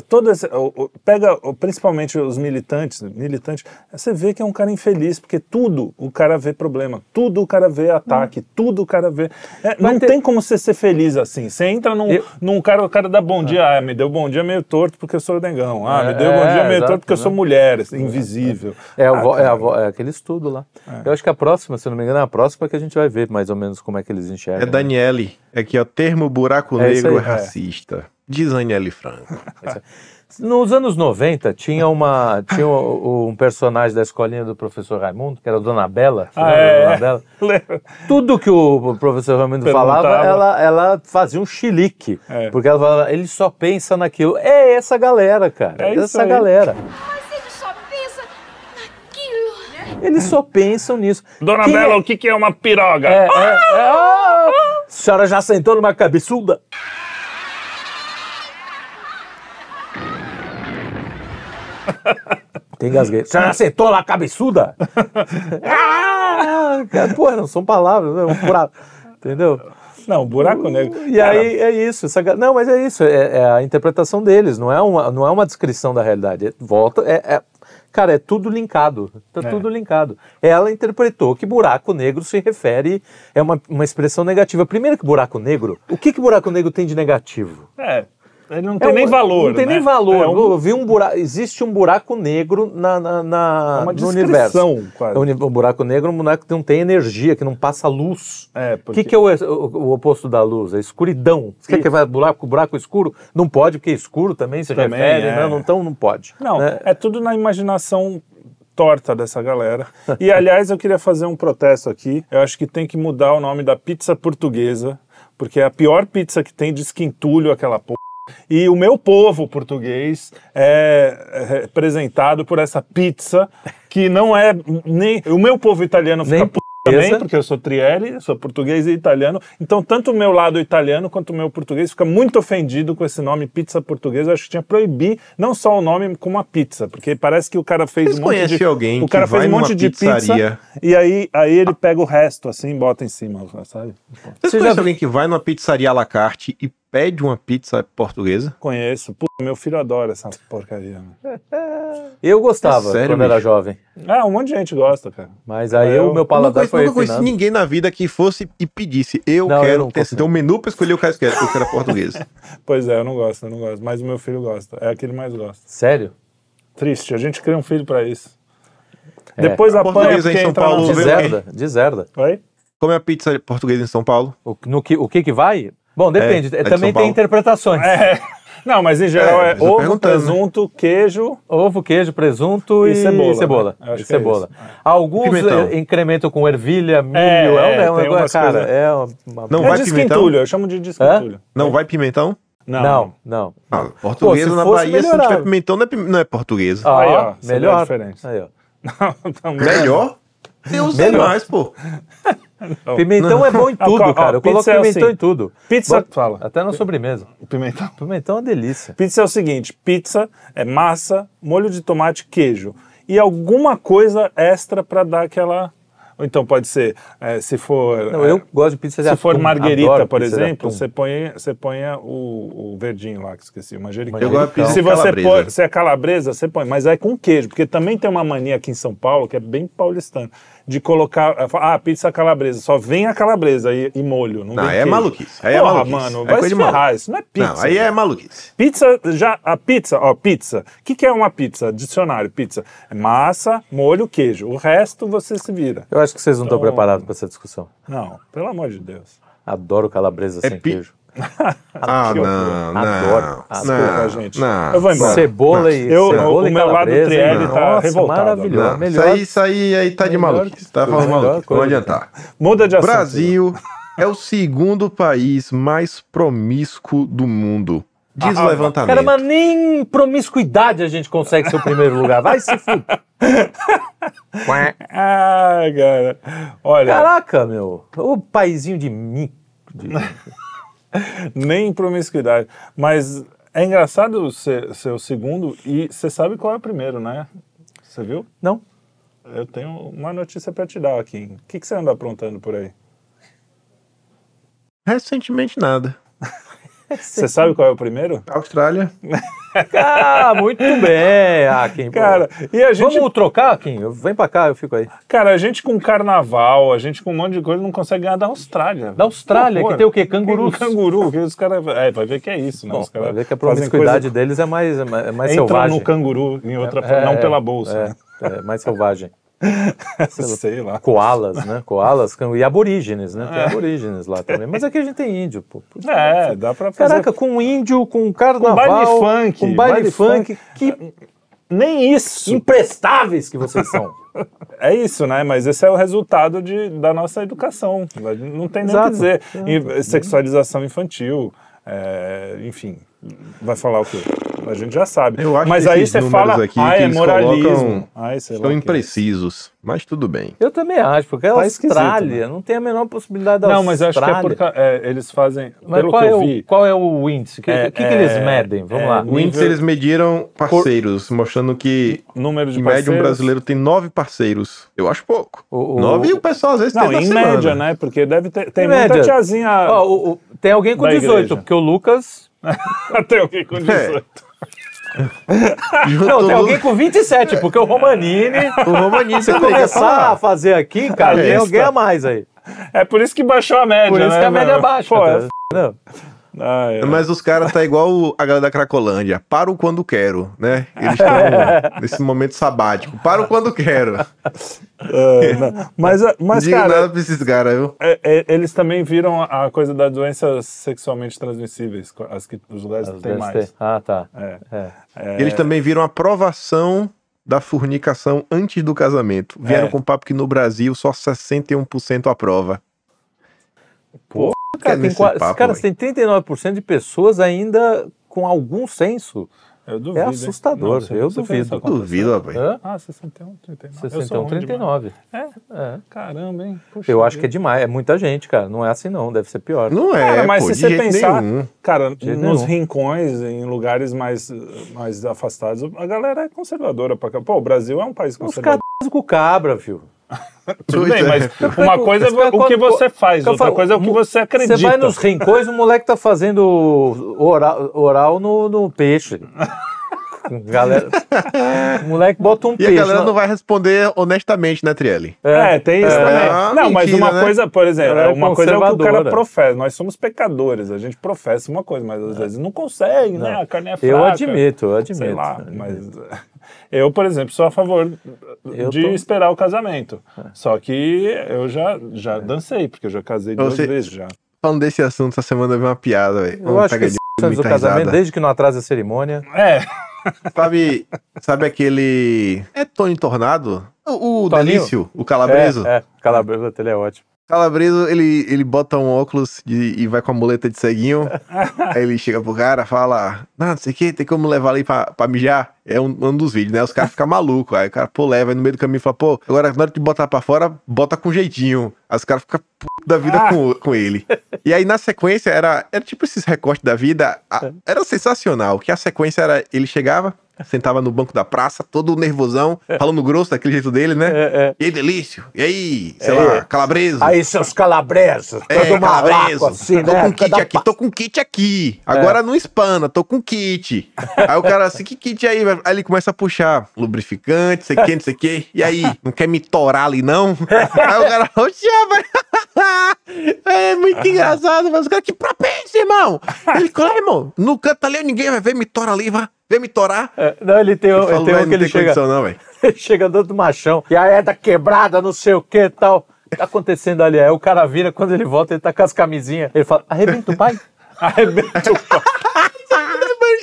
é, o- o- pega o- principalmente os militantes, militantes, você vê que é um cara infeliz, porque tudo o cara vê problema, tudo o cara vê ataque, tudo o cara vê. é, não ter- tem como você ser feliz assim. Você entra num, Eu- num cara, o cara dá bom dia, ah, me deu bom dia meio torto porque eu sou negão. Ah, É, me deu bom é, dia meio exato, torto porque eu sou né? mulher, assim, invisível. É, o Ah, vo- é, vo- é aquele estudo lá. Eu acho que a próxima, se eu não me engano, é a próxima que a gente vai ver mais ou menos como é que eles enxergam. É Daniele. Aqui, ó, termo buraco É negro aí. racista. Diz Daniele Franco. Nos anos 90, tinha, uma, tinha um, um personagem da escolinha do professor Raimundo, que era a Dona Bela. Ah, é, Dona Bela? Tudo que o professor Raimundo falava, ela, ela fazia um chilique. É. Porque ela falava, ele só pensa naquilo. É essa galera, cara. É essa aí. galera. Mas ele só pensa naquilo. Eles só pensam nisso. Dona Quem Bela, é- o que, que é uma piroga? É, é, é, ah, a senhora já sentou numa cabeçuda? Tem gasguei. Já sentou na cabeçuda? ah, porra, não são palavras, é um buraco. Entendeu? Não, buraco negro. E aí é isso. essa não, mas é isso. É, é a interpretação deles, não é uma, não é uma descrição da realidade. É- volta. É, é- cara, é tudo linkado. Tá É. tudo linkado. Ela interpretou que buraco negro se refere. É uma, uma expressão negativa. Primeiro que buraco negro. O que, que buraco negro tem de negativo? É, ele não É tem nem um- valor. Não tem né? nem valor. É um- Eu vi um buraco, existe um buraco negro na, na, na- É uma no universo. quase. É um uni- Um buraco negro é um buraco que não tem energia, que não passa luz. É, O porque- que, que é o, o- o oposto da luz? A escuridão. Você quer que vai buraco, buraco escuro? Não pode, porque escuro também se Também, refere. é. Não, então não pode. Não, né? é tudo na imaginação torta dessa galera. E aliás, eu queria fazer um protesto aqui. Eu acho que tem que mudar o nome da pizza portuguesa, porque é a pior pizza que tem de esquentulho aquela porra. E o meu povo português é representado por essa pizza que não é nem o meu povo italiano fica Nem portuguesa. também, porque eu sou trielli, sou português e italiano. Então, tanto o meu lado italiano quanto o meu português fica muito ofendido com esse nome pizza portuguesa. Eu acho que tinha que proibir não só o nome, como a pizza, porque parece que o cara fez Vocês um monte de alguém o cara que fez um monte de pizzaria? pizza e aí aí ele pega o resto assim, e bota em cima, sabe? Vocês Você já alguém que vai numa pizzaria à la carte e pede uma pizza portuguesa? Conheço. Puta, meu filho adora essa porcaria. né? Eu gostava É sério, quando era jovem. Ah, um monte de gente gosta, cara. Mas aí Eu- o meu Eu paladar nunca, foi nunca conheci ninguém na vida que fosse e pedisse. Eu Não, quero ter, ter um menu pra escolher o que eu quero, eu quero português. Pois é, eu não gosto, eu não gosto. Mas o meu filho gosta. É aquele mais gosta. Sério? Triste, a gente cria um filho pra isso. É. Depois apanha Portuguesa em porque São entra Paulo, na De vê o novela. quê? zerda, de zerda. Oi? Como é a pizza portuguesa em São Paulo? O, no que, o que que vai? Bom, depende. é Também tem interpretações. É. Não, mas em geral É, é, ovo, né? presunto, queijo. Ovo, queijo, presunto E e, cebola, cebola. né? E é cebola. isso. Alguns Pimentão. eh, incrementam com ervilha, milho. É, É, um, é, é um umas cara. É uma. Não é vai pimentão? eu chamo de desquentulho. Não vai pimentão? Não, não. Ah, portuguesa se na Bahia, se não tiver pimentão, não é, pim- não é portuguesa. Ah, Aí, ó, melhor. diferença. Aí, ó. Não. Melhor? Deus é mais, pô. Pimentão é bom em tudo, ó, cara. Eu coloco é pimentão assim. em tudo. Pizza- Bota- fala. Até na sobremesa. Pimentão. Pimentão é uma delícia. Pizza é o seguinte: pizza é massa, molho de tomate, queijo. E alguma coisa extra pra dar aquela. Ou então pode ser, é, se for. Não, é, eu gosto de pizza de Se for atum. marguerita, Adoro por exemplo, você põe, você põe o, o verdinho lá, que esqueci, o manjericão. Eu gosto de pizza Se você calabresa. põe, se é calabresa, você põe, mas é com queijo, porque também tem uma mania aqui em São Paulo, que é bem paulistana, de colocar, ah, pizza calabresa, só vem a calabresa e, e molho, não, Não, é queijo. maluquice. Aí é Porra, maluquice. mano, É vai coisa se ferrar, isso não é pizza. Não, aí é maluquice. Pizza, já, a pizza, ó, pizza. O que, que é uma pizza? Dicionário, pizza. É massa, molho, queijo. O resto você se vira. Eu acho que vocês não estão Então- preparados para essa discussão. Não, pelo amor de Deus. Adoro calabresa É sem pi- queijo. Ah, que não, não. Adoro. Desculpa, Não, gente. não. Eu vou embora. Cebola e Eu- cebola o meu lado trielli tá Nossa, revoltado. Maravilhoso. Não, melhor. Isso aí, isso aí, aí tá de que Tá falando maluquice. Não adiantar. Muda de assunto. Brasil é o segundo país mais promíscuo do mundo. Diz o Ah, levantamento. Cara, mas nem promiscuidade a gente consegue ser o primeiro lugar. Vai se fuder. Ah, cara. Olha, Caraca, meu. O paizinho de mim. de- nem promiscuidade. Mas É engraçado ser, ser o segundo e você sabe qual é o primeiro, né? Você viu? Não? Eu tenho uma notícia pra te dar aqui. O que, que você anda aprontando por aí? Recentemente nada. Você sabe qual é o primeiro? Austrália. Ah, muito bem, Akin. pô. Cara, e a gente, Vamos trocar, Akin? Vem pra cá, eu fico aí. cara, a gente com carnaval, a gente com um monte de coisa não consegue ganhar da Austrália. Da Austrália, Pô, que tem o quê? Cangurus? Canguru, que os caras. É, vai ver que é isso, né? Bom, os caras vai ver que a promiscuidade coisa- deles é mais, é mais, é Entram selvagem. no canguru, em outra É, não é, pela bolsa. É, é mais selvagem. Sei lá. Koalas, né? Koalas can- e aborígenes, né? Tem aborígenes lá também. Mas aqui a gente tem índio, pô. É, dá pra fazer. Caraca, com índio, com carnaval, baile funk, com baile, baile funk, que Nem isso. imprestáveis que vocês são. É isso, né? Mas esse é o resultado de, da nossa educação. Não tem nem o que dizer. Sexualização infantil, é, enfim. Vai falar o quê? A gente já sabe. Eu acho Mas que aí você fala, aqui ah, é eles moralismo. Ai, São o imprecisos, mas tudo bem. Eu também acho, porque a Tá Austrália não tem a menor possibilidade da Não, mas eu acho que é Austrália. porque é, eles fazem, Mas pelo qual que é, eu o, vi, qual é o índice? O que, É, que, que eles é, medem? Vamos é, lá. O índice eles mediram parceiros, mostrando que número de em média um brasileiro tem nove parceiros. Eu acho pouco. O- o- nove e o pessoal às vezes Não, tem na em semana. média, né? Porque deve ter tem Em muita média. tiazinha. Ó, o- o- tem alguém com Da 18, igreja. porque o Lucas. Tem alguém com 18. Não, tem alguém com 27, porque o Romanini. O Romanini Se quer começar a fazer aqui, cara, tem alguém a mais aí. É por isso que baixou a média, Por isso né, que a média meu? baixa. Pô, tá? Não. Ah, é. Mas os caras tá igual a galera da Cracolândia. Paro quando quero, né? Eles estão nesse momento sabático. Paro quando quero. É, não. Mas, Não mas digo cara, nada pra esses caras, viu? é- é- eles também viram a coisa das doenças sexualmente transmissíveis, as que os lugares Deve mais. ter. Ah, tá. É. É. É, Eles também viram a aprovação da fornicação antes do casamento. Vieram É. com papo que no Brasil só 61% aprova. Pô, cara, é tem, papo, cara, tem 39% de pessoas ainda com algum senso. eu duvido, é assustador, você- eu duvido. Duvido, rapaz. Hã? Ah, 61, 39. Eu sou 61, ruim demais. 39. É? É. Caramba, hein? Puxa Eu acho que é demais, é muita gente, cara. Não é assim não, deve ser pior. Não é, Cara, mas pô, se de você jeito pensar, nenhum. cara, nos nenhum. rincões, em lugares mais, mais afastados, a galera é conservadora pra cá. Pô, o Brasil é um país Os conservador. caras com cabra, viu? Tudo bem, é. mas uma coisa é Esse cara o que você faz, outra coisa é o que você acredita. Você vai nos rincões, o moleque tá fazendo oral, oral no, no peixe. Galera, o moleque bota um E a peixe. galera na- não vai responder honestamente, né, Trielli? É, tem isso É, também. uma não, mas mentira, uma né? coisa, por exemplo, é uma coisa é o que o cara professa. Nós somos pecadores, a gente professa uma coisa, mas às vezes não consegue, né? A carne é fraca. Eu admito, eu admito. Sei lá, mas eu, por exemplo, sou a favor Eu de tô- É. esperar o casamento. Só que eu já, já dancei, porque eu já casei duas Você- vezes já. Falando desse assunto, essa semana eu vi uma piada, velho. Eu acho que esse do muita casamento, risada. desde que não atrasa a cerimônia. É, Sabe, sabe aquele. É Tony Tornado? O, o Toninho? Delício, o Calabreso. É, é Calabreso, ele é ótimo. Calabreso, ele, ele bota um óculos de- e vai com a muleta de ceguinho. aí ele chega pro cara fala: Não, não sei o que, tem como levar ali pra, pra mijar. É um, um dos vídeos, né? Os caras ficam malucos. Aí o cara, pô, leva aí no meio do caminho e fala: Pô, agora na hora de botar pra fora, bota com jeitinho. Aí os caras ficam da vida com, com ele. E aí na sequência era, era tipo esses recortes da vida. a- era sensacional. Que a sequência era: ele chegava. Sentava no banco da praça, todo nervosão, falando grosso daquele jeito dele, né? É, é. E aí, Delício? E aí, sei É. lá, Calabreso? Aí, seus calabresos, É, todo malaco Calabreso. assim, tô né? com kit aqui, tô com kit aqui. Agora não espana, tô com kit. Aí o cara assim, que kit aí? Aí ele começa a puxar lubrificante, sei que, não sei o que. E aí, não quer me torar ali não? Aí o cara, oxe, vai. É muito engraçado, mas os caras, que propência, irmão. Ele, claro, irmão, no canto ali ninguém vai ver me tora ali, vai. Vem me torar. É, Não, ele tem, um- Ele tem um "Véi, que ele chega, condição não, velho. ele chega dando do machão. E aí é da quebrada, não sei o que e tal. O que tá acontecendo ali? Aí o cara vira, quando ele volta, ele tá com as camisinhas. Ele fala, arrebenta o pai? arrebenta o pau.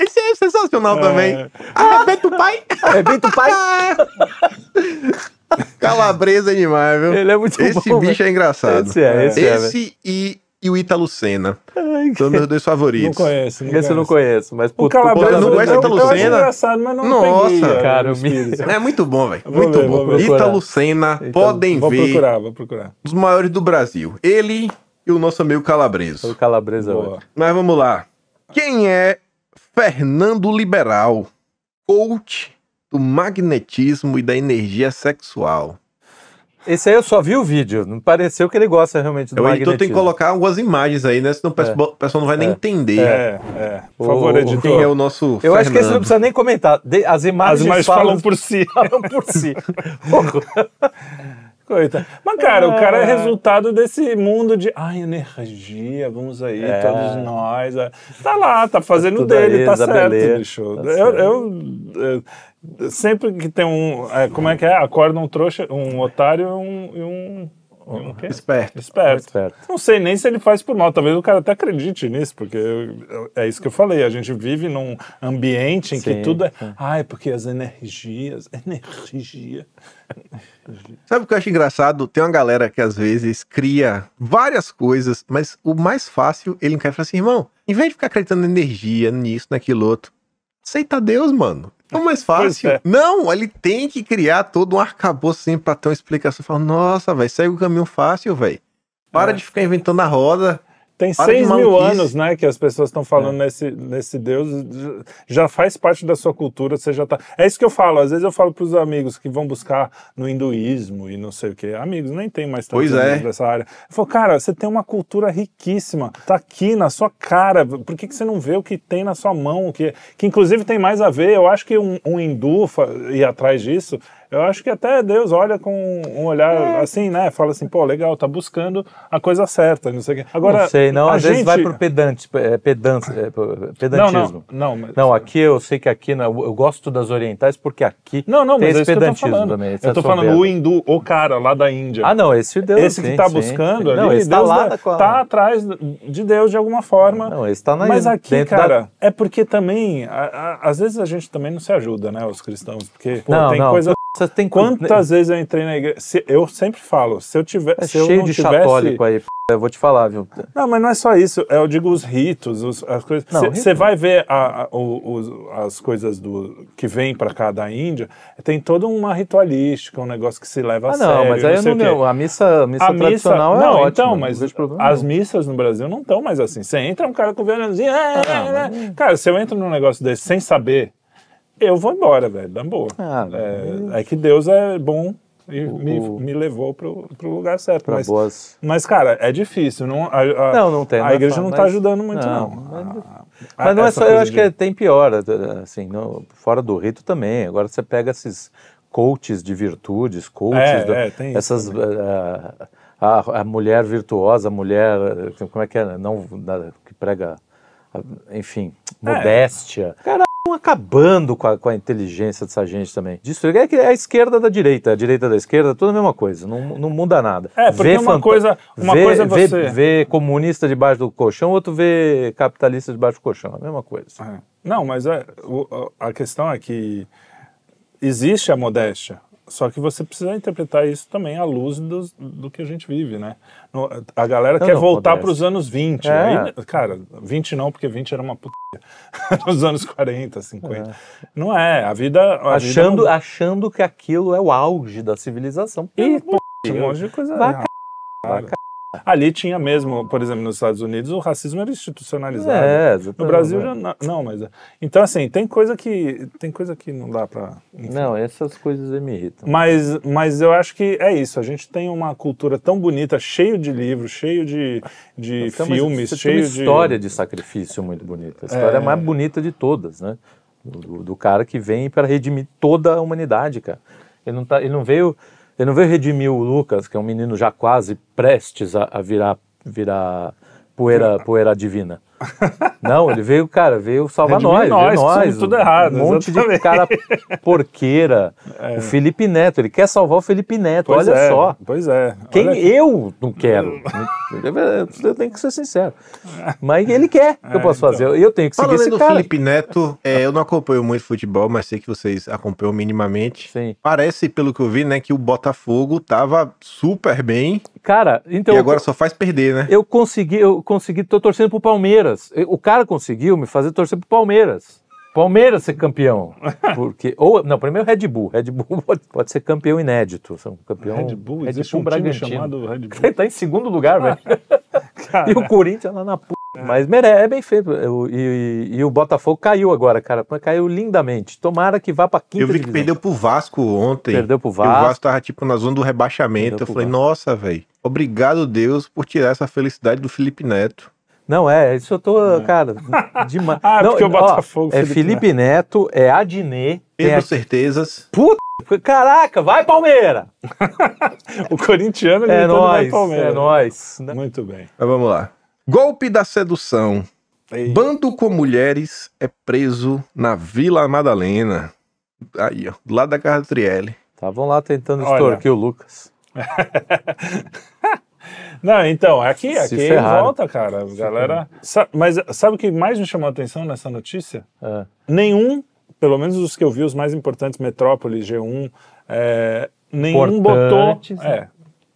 Esse é sensacional também. Arrebenta o pai. Arrebenta o pai? Calabresa é demais, viu? Ele é muito Esse bom, bicho é engraçado. Esse é, esse é, Esse e, e o Italo Senna. São meus dois favoritos. Não conheço. Não Esse eu não conheço, mas O puto, Calabreso não conhece eu acho Senna? engraçado, mas não Nossa, peguei, é, cara. É muito bom, velho. Vou Muito ver, bom. vou procurar. Ítalo Senna, podem Vou ver, procurar, vou procurar. os maiores do Brasil. Ele e o nosso amigo Calabreso. O Calabresa Boa. hoje. Mas vamos lá. Quem é Fernando Liberal, coach do magnetismo e da energia sexual. Esse aí eu só vi o vídeo, não pareceu que ele gosta realmente do O editor tem que magnetismo. colocar algumas imagens aí, né? Senão o pessoal o pessoal não vai nem É. entender É, é. Por favor, O- editor. quem é o nosso Eu acho que esse não Fernando. precisa nem comentar. De- As imagens, As imagens falam por si. falam por si. Coisa. Mas, cara, o Ah. cara é resultado desse mundo de ai, energia, vamos aí, É. todos nós. é. Tá lá, tá fazendo Tudo dele, aí, tá certo, bicho. tá eu, certo. eu, é, sempre que tem um. é, como é que é? Acorda um trouxa, um otário e um. E um, e um? Esperto. Esperto. Esperto. Não sei nem se ele faz por mal. Talvez o cara até acredite nisso, porque eu- eu- é isso que eu falei. A gente vive num ambiente em que Sim, tudo é. sim. Ai, porque as energias. Energia. Sabe o que eu acho engraçado? Tem uma galera que às vezes cria várias coisas, mas o mais fácil, ele não quer falar assim, irmão, em vez de ficar acreditando em energia, nisso, naquilo outro, aceita Deus, mano. É mais fácil. É. Não, ele tem que criar todo um arcabouço assim pra ter uma explicação. Fala, nossa, velho, segue o caminho fácil, velho. Para É. de ficar inventando a roda. Tem Para de 6 mil anos, né, que as pessoas estão falando nesse, nesse Deus, já faz parte da sua cultura, você já tá... É isso que eu falo, às vezes eu falo pros amigos que vão buscar no hinduísmo e não sei o quê. Amigos, nem tem mais tantos é. dessa área. Eu falo, cara, você tem uma cultura riquíssima, tá aqui na sua cara, por que, que você não vê o que tem na sua mão, que, que inclusive tem mais a ver, eu acho que um, um hindu ir atrás disso, eu acho que até Deus olha com um olhar É. assim, né, fala assim, pô, legal, tá buscando a coisa certa, não sei o quê. Agora, não sei, não. Às vezes gente- vai pro pedante, é, pedance, é, Não, pedantismo. não, não, mas... Não, aqui eu sei que aqui não, eu gosto das orientais porque aqui Não, não, tem mas é esse eu tô pedantismo falando. também. eu tô falando o hindu, o cara lá da Índia. Ah, não, esse Deus. esse que tá sim, buscando sim. ali, Não, esse tá Deus lá da- a- tá atrás de Deus de alguma forma. Não, esse tá na Mas aqui, cara, da- é porque também, a- a- às vezes a gente também não se ajuda, né, os cristãos, porque pô, Não, tem não, coisa... Você tem Quantas vezes eu entrei na igreja? se- eu sempre falo, se eu tiver, É se eu cheio não de tivesse, católico aí, p***, eu vou te falar, viu? Não, mas não é só isso. Eu digo os ritos, os- as coisas. Não, Você vai ver a- a- os- as coisas do que vem para cá da Índia, tem toda uma ritualística, um negócio que se leva a Ah, sério. não, mas aí eu não, o quê. a missa, missa A missa, tradicional é não, ótima. então, não mas as não. missas no Brasil não estão mais assim. Você entra um cara com o violãozinho, é, Ah, é, é. cara, se eu entro num negócio desse sem saber, eu vou embora, velho, na boa. Ah, é, é que Deus é bom e me, o- me levou pro, pro lugar certo. Pra mas, boas... mas, cara, é difícil. Não, a, a- Não, não tem. A não é igreja fácil, não tá ajudando muito, não. Mas, A- mas não é só, eu acho de- que tem pior, assim, no- fora do rito também. Agora você pega esses coaches de virtudes, coaches, É, da- é, essas eh, a, a mulher virtuosa, a mulher, eh, como é que é, não que prega, enfim, É. modéstia. Cara, estão acabando com a, com a inteligência dessa gente também. Disso é que é a esquerda da direita, a direita da esquerda, tudo a mesma coisa, não, não muda nada. É, porque uma fanta- coisa- uma vê- coisa é vê- você- vê comunista debaixo do colchão, outro vê capitalista debaixo do colchão, a mesma coisa. É. Não, mas é, o- a questão é que existe a modéstia, só que você precisa interpretar isso também à luz dos- do que a gente vive, né? No- a galera quer voltar para os anos 20. É. aí, cara, 20 não, porque 20 era uma puta. Nos anos 40, 50. Não é, a vida. A achando, vida achando que aquilo é o auge da civilização. E, Tinha um monte de coisa Vai errada. Ali tinha mesmo, por exemplo, nos Estados Unidos, o racismo era institucionalizado. É, no. Brasil já não, não, mas então assim tem coisa que tem coisa que não dá para. Não, essas coisas me irritam. Mas, mas eu acho que é isso. A gente tem uma cultura tão bonita, cheio de livros, cheio de, de Então, filmes, cheio tem uma de história de sacrifício muito bonita. A história É. mais bonita de todas, né? Do, do cara que vem para redimir toda a humanidade, cara. Ele não, tá, ele não veio, ele não veio redimir o Lucas, que é um menino já quase prestes a, a virar, virar poeira, poeira divina. Não, ele veio, cara, veio salvar Redimir nós, nós, nós. tudo errado, um monte de exatamente. É. cara porqueira. O Felipe Neto, ele quer salvar o Felipe Neto, Pois olha é, só. Pois é. Quem Olha- eu não quero. eu tenho que ser sincero. Mas ele quer que eu posso então. fazer. E eu tenho que seguir Falando esse do cara. Felipe Neto, é, eu não acompanho muito futebol, mas sei que vocês acompanham minimamente. Sim. Parece, pelo que eu vi, né, que o Botafogo tava super bem Cara, então e agora só faz perder, né? eu consegui, eu consegui, tô torcendo pro Palmeiras. O cara conseguiu me fazer torcer pro Palmeiras. Palmeiras ser campeão. Porque, ou, não, primeiro Red Bull. Red Bull pode, pode ser campeão inédito. São campeão Red Bull, Red existe Bull um time Bragantino. chamado Red Bull. Ele tá em segundo lugar, velho. E o Corinthians lá na p. Mas merece, é bem feito. E, e- e o Botafogo caiu agora, cara. Caiu lindamente. Tomara que vá pra quinta Eu vi que divisão. perdeu pro Vasco ontem. Perdeu pro E o Vasco. Vasco tava tipo na zona do rebaixamento. Perdeu Eu falei, Vasco. nossa, velho. Obrigado, Deus, por tirar essa felicidade do Felipe Neto. Não, é, isso eu tô, cara, demais. Ah, Não, porque o ó, Botafogo, É Felipe Felipe Neto, é Adnet. tem Pedro aqui- Certezas. Caraca, vai Palmeira! O corintiano É vai, nóis, Palmeiras. é nóis. Muito bem. Mas vamos lá. Golpe da sedução. Ei. Bando com mulheres é preso na Vila Madalena. Aí, ó, do lado da casa do Trielli. Estavam lá tentando Olha. extorquir o Lucas. Não, então, aqui, Se aqui ferraram. volta, cara. Galera. Mas sabe o que mais me chamou a atenção nessa notícia? É. Nenhum, pelo menos os que eu vi, os mais importantes, Metrópole, G1, é, nenhum botou. Importantes? É,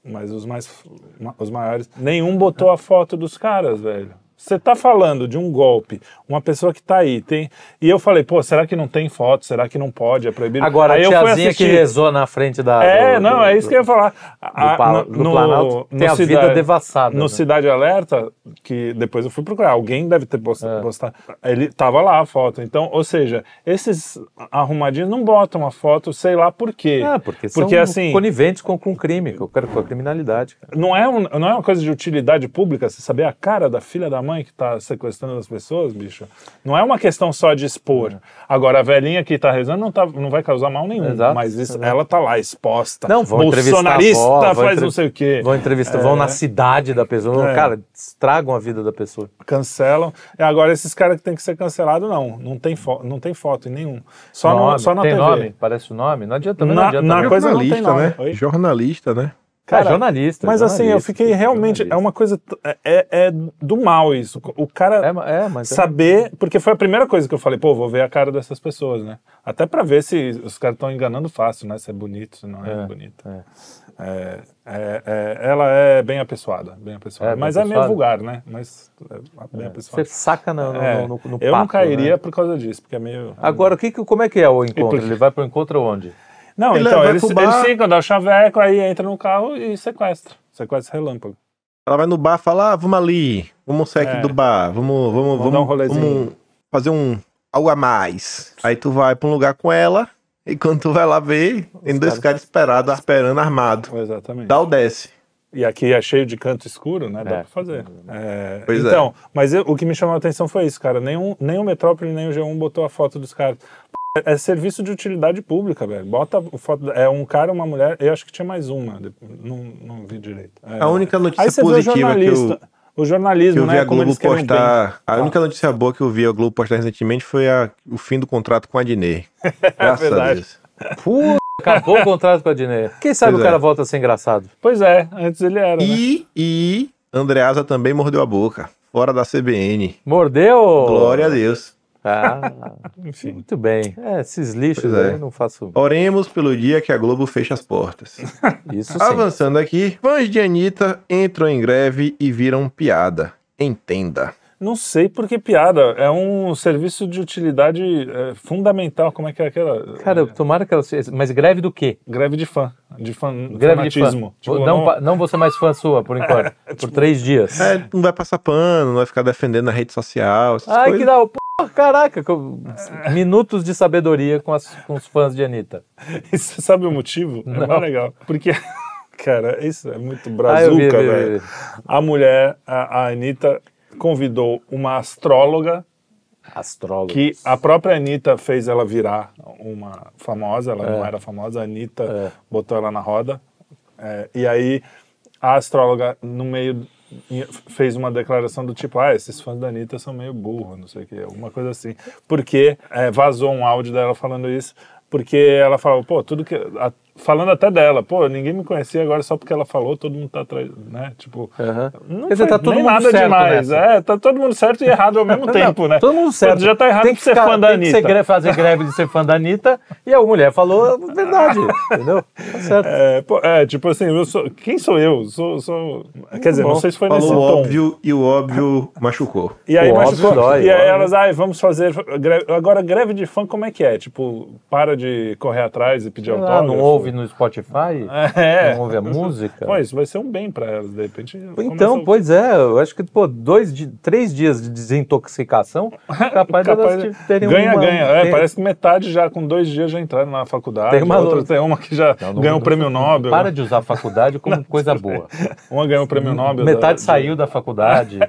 mas os mais ma- os maiores. Nenhum botou a foto dos caras, velho. Você tá falando de um golpe, uma pessoa que tá aí, tem. E eu falei, pô, será que não tem foto? Será que não pode? É proibido? Agora, Aí a eu fui tiazinha que assistir. rezou na frente da. É, do- não, do- é isso que eu ia falar. A- pa- no- do no- Planalto tem no a vida Cidade- devassada, No né? Cidade Alerta, que depois eu fui procurar, alguém deve ter posta- É. postado. Ele tava lá a foto. Então, ou seja, esses arrumadinhos não botam a foto, sei lá por quê. Ah, porque são porque assim, coniventes com, com crime, com, com a criminalidade. cara. não é, um- não é uma coisa de utilidade pública você saber a cara da filha da mãe que tá sequestrando as pessoas, bicho. Não é uma questão só de expor. Agora, a velhinha que tá rezando não, tá, não vai causar mal nenhum, Exato, mas isso- ela tá lá exposta. Não, vão entrevistar a Bolsonarista avó, vão faz entre- não sei o quê. Vão entrevistar, vão na cidade da pessoa. É. Cara, estragam a vida da pessoa. cancelam. E agora esses caras que tem que ser cancelados, não. Não tem, fo não tem foto em nenhum. Só, nome, no, só na tem TV. nome? Parece o nome? Não adianta, também Na- não adianta. na não. coisa não tem nome. né? Oi? Jornalista, né? Cara, jornalista. Mas assim, eu jornalista, fiquei realmente. jornalista. É uma coisa. t- É, é do mal isso. O cara. É, é, é- saber, porque foi a primeira coisa que eu falei, pô, vou ver a cara dessas pessoas, né? Até pra ver se os caras estão enganando fácil, né? Se é bonito, se não é, É, bonito. é. É, é, é, ela é bem apessoada, bem apessoada. É, mas é meio apessoada? vulgar, né? Mas é bem apessoada. Você saca no, no, É, no, no eu não papo, cairia né? por causa disso, porque é meio. Agora, o que, que- como é que é o encontro? Ele vai pro encontro onde? Não, Ele então, vai eles, pro bar. eles ficam, dá o chaveco, aí entra no carro e sequestra. Sequestra relâmpago. Ela vai no bar e fala, ah, vamos ali, vamos sair aqui É. do bar, vamos, vamos, vamos, dar um rolezinho. vamos fazer um algo a mais. Aí tu vai pra um lugar com ela, e quando tu vai lá ver, tem dois caras esperados, esperando armado. Exatamente. Dá o desce. E aqui é cheio de canto escuro, né? Dá É. pra fazer. É, Pois é. então, mas eu- o que me chamou a atenção foi isso, cara. Nenhum, nem o Metrópole, nem o G1 botou a foto dos caras. É, é serviço de utilidade pública, velho. Bota a foto. É um cara, uma mulher. Eu acho que tinha mais uma. Não, não vi direito. É. A única Aí notícia você vê o positiva que eu. O jornalismo, que eu vi né? a como Globo postar. A única notícia boa que eu vi a Globo postar recentemente foi a- o fim do contrato com a Dinei. Graças a verdade. Deus. Puta, acabou o contrato com a Diné. Quem sabe Pois o cara é. volta a ser engraçado? Pois é, antes ele era. né? E, e Andreasa também mordeu a boca. Fora da CBN. Mordeu? Glória a Deus. Ah, Enfim. muito bem. É, esses lixos é. aí não faço Oremos pelo dia que a Globo fecha as portas. isso sim. Avançando aqui, fãs de Anitta entram em greve e viram piada. Entenda. Não sei por que piada. É um serviço de utilidade é, fundamental. Como é que é aquela. Cara, tomara que ela seja. Mas greve do quê? Greve de fã. De fã, Greve de fã. fanatismo. Tipo, não, não- não vou ser mais fã sua, por enquanto. por três dias. É, não vai passar pano, não vai ficar defendendo na rede social. essas Ai, coisas. que da porra, caraca. com- Minutos de sabedoria com, as- com os fãs de Anitta. E você sabe o motivo? É Não. mais legal. Porque, cara, isso é muito Ah, brazuca, vi, vi, velho. vi. A mulher, a, a Anitta, convidou uma astróloga Astrólogo. que a própria Anitta fez ela virar uma famosa, ela não É. era famosa, a Anitta É. botou ela na roda. É, e aí a astróloga, no meio, fez uma declaração do tipo, ah, esses fãs da Anitta são meio burros, não sei o que, alguma coisa assim. Porque é, vazou um áudio dela falando isso, porque ela falou, pô, tudo que... a- falando até dela, pô, ninguém me conhecia agora só porque ela falou, todo mundo tá atrás, né? Tipo... Aham. Não Quer dizer, tá todo mundo nada certo demais. nessa. É, tá todo mundo certo e errado ao mesmo tempo, né? Todo mundo certo. Já tá errado tem de ser ficar- fã da tem que ser Anitta. greve- fazer greve de ser fã da Anitta e a mulher falou a verdade, entendeu? Tá certo. É, pô, é, tipo assim, eu sou, quem sou eu? Sou, sou, quer dizer, bom. não sei se foi Falou nesse o tom. óbvio e o óbvio machucou. E aí, O machucou. óbvio dói, e aí óbvio. elas, ai, vamos fazer. greve- Agora, greve de fã, como é que é? Tipo, para de correr atrás e pedir Ah, autógrafo? não ouve ouve no Spotify? É. Não ouve a música? Pô, isso vai ser um bem pra elas, de repente. Então, pois é, eu acho que, pô, dois, três dias de desintoxicação, capaz, Capaz delas de- terem ganha, uma... ganha. É, tem- parece que metade já, com dois dias, já entraram na faculdade. Tem uma outra, tem uma que já Não, não- ganhou o não- prêmio Nobel. Para de usar a faculdade como coisa boa. Uma ganhou o prêmio Nobel. Metade da, saiu da faculdade,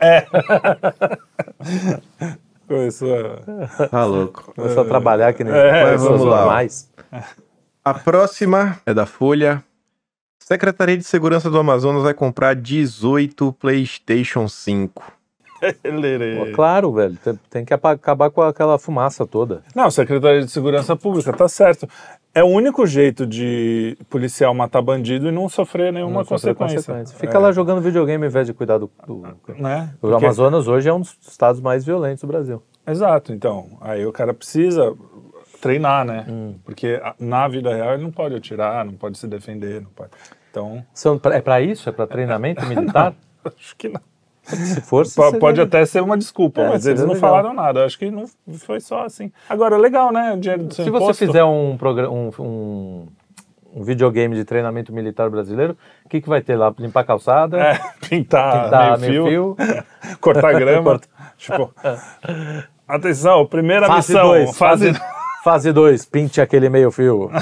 Começou a- Tá louco. começou a trabalhar que nem É, mas vamos lá. normais. A próxima é da Folha. Secretaria de Segurança do Amazonas vai comprar 18 PlayStation 5. Lerei. Pô, claro, velho, tem, tem que acabar com aquela fumaça toda. Não, Secretaria de Segurança Pública, tá certo. É o único jeito de policial matar bandido e não sofrer nenhuma Não sofrer consequência. consequência. Fica É, lá jogando videogame ao invés de cuidar do... do... Né? O Porque- Amazonas hoje é um dos estados mais violentos do Brasil. Exato, então. Aí o cara precisa treinar, né? Hum. Porque na vida real ele não pode atirar, não pode se defender, não pode. Então, São, é pra isso? É pra treinamento militar? acho que não. Se for, seria- Pode até ser uma desculpa, É, mas eles não legal. falaram nada. Acho que não foi só assim. Agora, legal, né? O dinheiro do seu Se você imposto. fizer um, um, um, um videogame de treinamento militar brasileiro, o que, que vai ter lá? Limpar a calçada, É, pintar, pintar meio, meio fio, fio. cortar grama. tipo, atenção, primeira Fase missão. 2, fase... fase, fase 2, pinte aquele meio fio.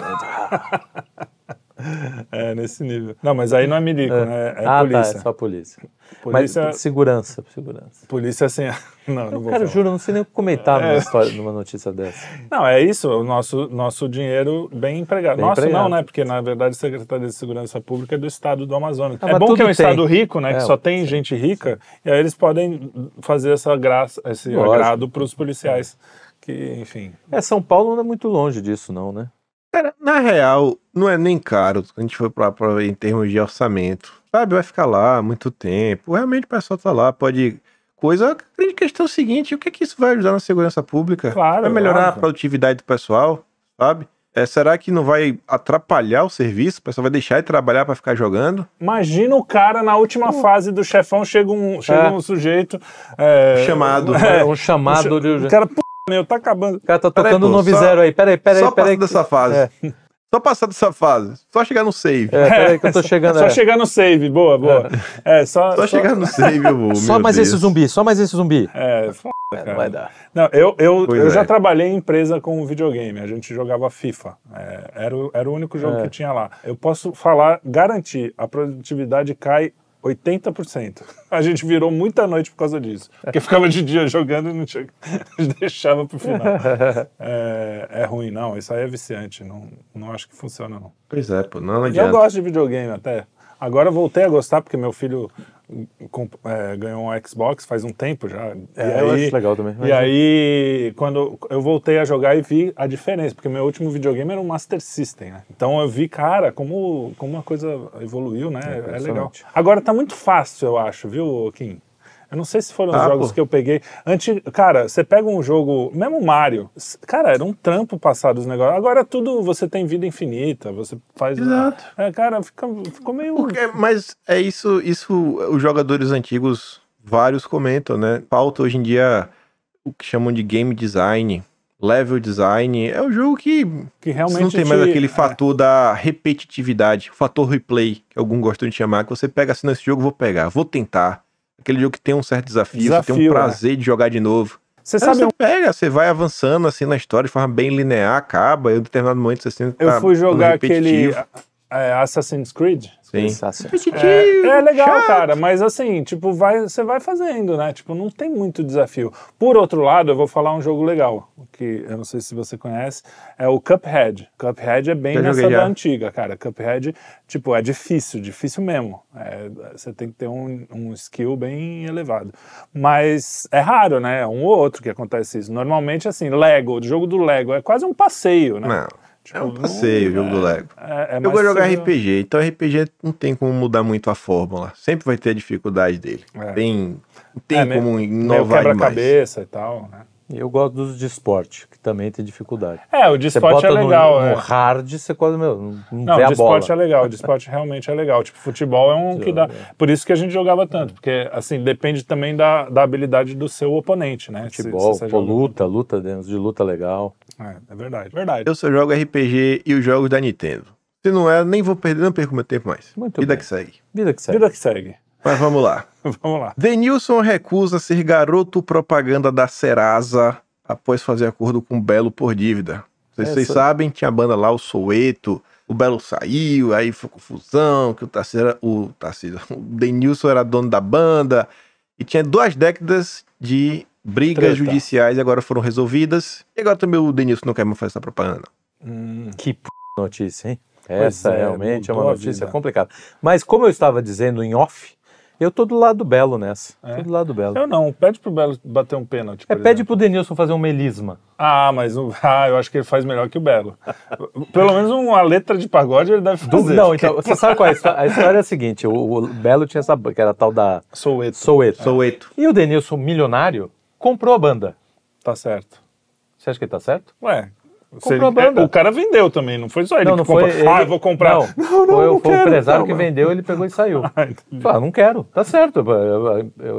É, nesse nível. Não, mas aí não é milico, né? É ah, polícia. tá, é só polícia. Polícia, Mas segurança, segurança. polícia assim. Não, não vou Cara, falar. juro, não sei nem o que comentar É. numa, história, numa notícia dessa. Não, é isso, o nosso, nosso dinheiro bem empregado. Bem Nosso empregado. não, né? Porque na verdade a Secretaria de Segurança Pública é do estado do Amazonas. Ah, é bom que é um tem. estado rico, né? É, que só tem gente rica, e aí eles podem fazer essa graça, esse Lógico. agrado para os policiais. Que, enfim. É, São Paulo não é muito longe disso, não, né? Cara, na real, não é nem caro a gente for pra, pra, em termos de orçamento. Sabe, vai ficar lá muito tempo. Realmente o pessoal tá lá, pode. Coisa. A grande questão é o seguinte: o que é que isso vai ajudar na segurança pública? Claro, Vai melhorar a óbvio. produtividade do pessoal, sabe? É, será que não vai atrapalhar o serviço? O pessoal vai deixar de trabalhar pra ficar jogando? Imagina o cara na última fase do chefão, chega um, chega É. um sujeito. é, Chamado. É um chamado de. O cara, meu, tá acabando. O cara tá Peraí, tocando o 9 só- 0 aí. Peraí, peraí, Só peraí. dessa fase. É. Só passar dessa fase. Só chegar no save. É, peraí que eu tô chegando. Só é. chegar no save, boa, boa. É, só, Só chegar no save, eu vou. Só mais Deus. esse zumbi, só mais esse zumbi. É, foda, É, cara. não vai dar. Não, eu, eu, Pois eu é. já trabalhei em empresa com videogame, a gente jogava FIFA. É, era, o- era o único jogo É. que tinha lá. Eu posso falar, garantir, a produtividade cai 80%. A gente virou muita noite por causa disso. Porque ficava de dia jogando e não tinha, deixava pro final. É, é ruim, não. Isso aí é viciante. Não, não acho que funciona, não. Pois é, pô, não E eu adianta. gosto de videogame até. Agora eu voltei a gostar porque meu filho comp- é, ganhou um Xbox faz um tempo já. É, eu acho legal também. E aí, quando eu voltei a jogar e vi a diferença, porque meu último videogame era um Master System, né? Então eu vi, cara, como, como uma coisa evoluiu, né? É, legal. impressionante. Agora tá muito fácil, eu acho, viu, Kim? Eu não sei se foram os Ah, jogos pô. que eu peguei. Antes, cara, você pega um jogo, mesmo Mario, cara, era um trampo passar dos negócios. Agora tudo você tem vida infinita, você faz. Exato. É, cara, fica, ficou meio. Porque- mas é isso, isso os jogadores antigos, vários comentam, né? Falta hoje em dia o que chamam de game design, level design. É um jogo que Que realmente. não tem mais te- aquele é. fator da repetitividade, o fator replay, que alguns gostam de chamar, que você pega assim nesse jogo, vou pegar, vou tentar. Aquele jogo que tem um certo desafio, você tem Desafio, um prazer de jogar de novo. Você sabe, você um- pega, você vai avançando assim na história de forma bem linear, acaba, e em determinado momento assim. eu tá fui jogar aquele. É, Assassin's Creed. Sim. É, é legal, chato. cara, mas assim, tipo, vai, você vai fazendo, né? Tipo, não tem muito desafio. Por outro lado, eu vou falar um jogo legal, que eu não sei se você conhece, é o Cuphead. Cuphead é bem Já nessa da antiga, cara. Cuphead, tipo, é difícil, difícil mesmo. É, você tem que ter um, um skill bem elevado. Mas é raro, né? Um ou outro que acontece isso. Normalmente, assim, Lego, o jogo do Lego é quase um passeio, né? Não, Tipo, é um passeio o jogo do Lego. É, é Eu vou jogar. RPG, então RPG não tem como mudar muito a fórmula. Sempre vai ter a dificuldade dele. É. Tem, tem É, meio- como Meio inovar demais. quebra-cabeça e tal, né? Eu gosto dos de esporte, que também tem dificuldade. É, o de Você esporte bota é no- legal. no, é. hard, você quase meu, não, não Não, vê o de esporte é legal, o de esporte realmente é legal. Tipo, futebol é um que dá. Por isso que a gente jogava tanto, porque assim, depende também da, da habilidade do seu oponente, né? Se- Futebol, se você pô, luta, luta, dentro de luta legal. É, é verdade, verdade. Eu só jogo RPG e os jogos da Nintendo. Se não é, nem vou perder, não perco meu tempo mais. Muito Vida bem. que segue. Vida que segue. Vida que segue. Mas vamos lá. Vamos lá. Denilson recusa ser garoto propaganda da Serasa após fazer acordo com o Belo por dívida. Vocês, Essa- vocês sabem, tinha a banda lá, o Soueto, o Belo saiu, aí foi confusão, que o Tarcísio, era- o Tarcísio, o Denilson era dono da banda, e tinha duas décadas de brigas Treta. judiciais e agora foram resolvidas. E agora também o Denilson não quer mais fazer essa propaganda. Hum, Que p... notícia, hein? Pois Essa é, realmente é uma notícia complicada. Mas como eu estava dizendo em off, eu tô do lado do Belo nessa. É? Tô do lado do Belo. eu não. Pede pro Belo bater um pênalti. É, por pede exemplo. pro Denilson fazer um melisma. Ah, mas o- ah, eu acho que ele faz melhor que o Belo. Pelo menos uma letra de pagode ele deve Do- fazer. não, então, você sabe qual é a história? A história é a seguinte: o, o Belo tinha essa que era a tal da Soueto. Soueto. Soueto. E o Denilson, milionário, comprou a banda. Tá certo. Você acha que ele tá certo? Ué. Comprou a banda. é, O cara vendeu também, não foi só ele não, que não foi. Ah, ele- eu vou comprar. Não, não, foi, não foi quero, o empresário que calma. vendeu, ele pegou e saiu. Ah, ah, não quero, tá certo.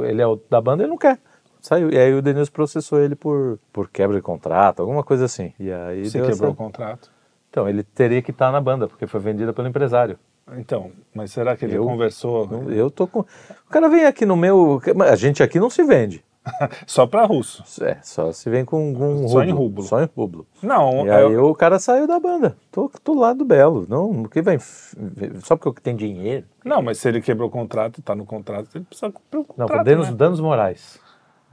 Ele é o da banda, ele não quer. Saiu. E aí o Denilson processou ele por, por quebra de contrato, alguma coisa assim. E aí Você quebrou o contrato. Então, ele teria que estar na banda, porque foi vendida pelo empresário. Então, mas será que ele Eu- conversou Eu tô com. O cara vem aqui no meu. A gente aqui não se vende. só pra russo? É, só se vem com, com Só em rublo. rublo. Só em rublo. Não, E é- aí o cara saiu da banda. Tô do lado do Belo. Não, que vem. Só porque eu tenho dinheiro. não, mas se ele quebrou o contrato, tá no contrato, ele precisa cumprir o Não, contrato. danos, né? danos morais.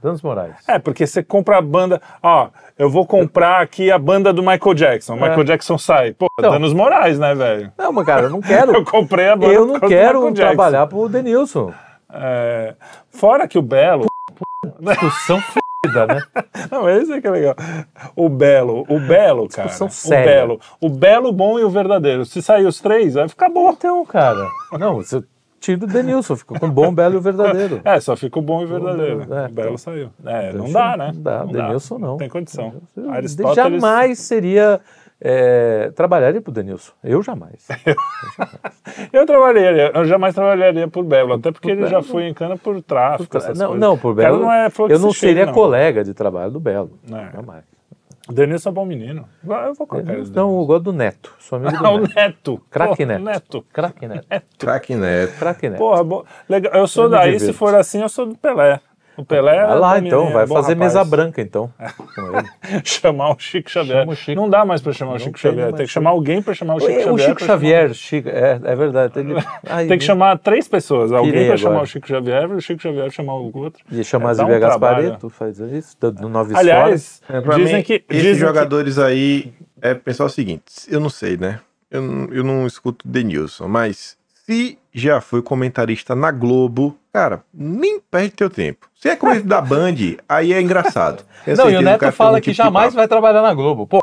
Danos morais. É, porque você compra a banda. Ó, eu vou comprar aqui a banda do Michael Jackson. Michael Jackson sai. Pô, Então. danos morais, né, velho? Não, mas cara, eu não quero. Eu comprei a banda eu não quero trabalhar pro Denilson. É, fora que o Belo. Discussão fodida, né? Não, esse é que é legal. O Belo, o Belo, cara. Discussão o séria. Belo. O Belo, o bom e o verdadeiro. Se sair os três, vai ficar bom. Então, cara. Não, você tira o Denilson, fica com bom, belo e o verdadeiro. É, só fica o bom e o verdadeiro. É, o Belo saiu. É, não dá, né? Não dá, Denilson não. Tem condição. Aristóteles. Jamais seria. É, trabalharia pro Denilson. Eu jamais. Eu trabalharia, eu jamais trabalharia por Belo, até porque ele já Belo. foi em cana por tráfico. essas não, coisas. não, por O Belo. não é eu não seria não. colega de trabalho do Belo. É. Jamais. O Denilson é bom menino. Eu vou do Não, eu gosto do Neto. Sou amigo do Ah, o Neto. Neto. Craque Neto. Neto. Craque Neto. Craque Neto. Craque Neto. Porra, bo... legal. Eu sou Eu daí, se for assim, eu sou do Pelé. O Pelé é Vai lá bom então, vai é bom fazer rapaz. mesa branca então. com ele. chamar o Chico Xavier. O Chico. Não dá mais pra chamar o Não Chico tem Xavier. Tem que Chico. chamar alguém pra chamar o Chico o Xavier. Chico pra Xavier, Chico, é, é verdade. Ele, ai, Tem que chamar três pessoas. Alguém pra chamar o Chico Xavier e o Chico Xavier chamar o outro. Ia chamar É, dá um. Gaspareto, faz isso, do, do Nove Aliás, É, dizem mim, que. esses dizem que- jogadores aí, é pensar o seguinte, eu não sei, né? Eu, não- eu não escuto Denilson, mas se já foi comentarista na Globo, cara, nem perde teu tempo. Se é comentarista da Band, aí é engraçado. Tenho Não, e o que Neto fala um que tipo jamais vai trabalhar na Globo. Pô,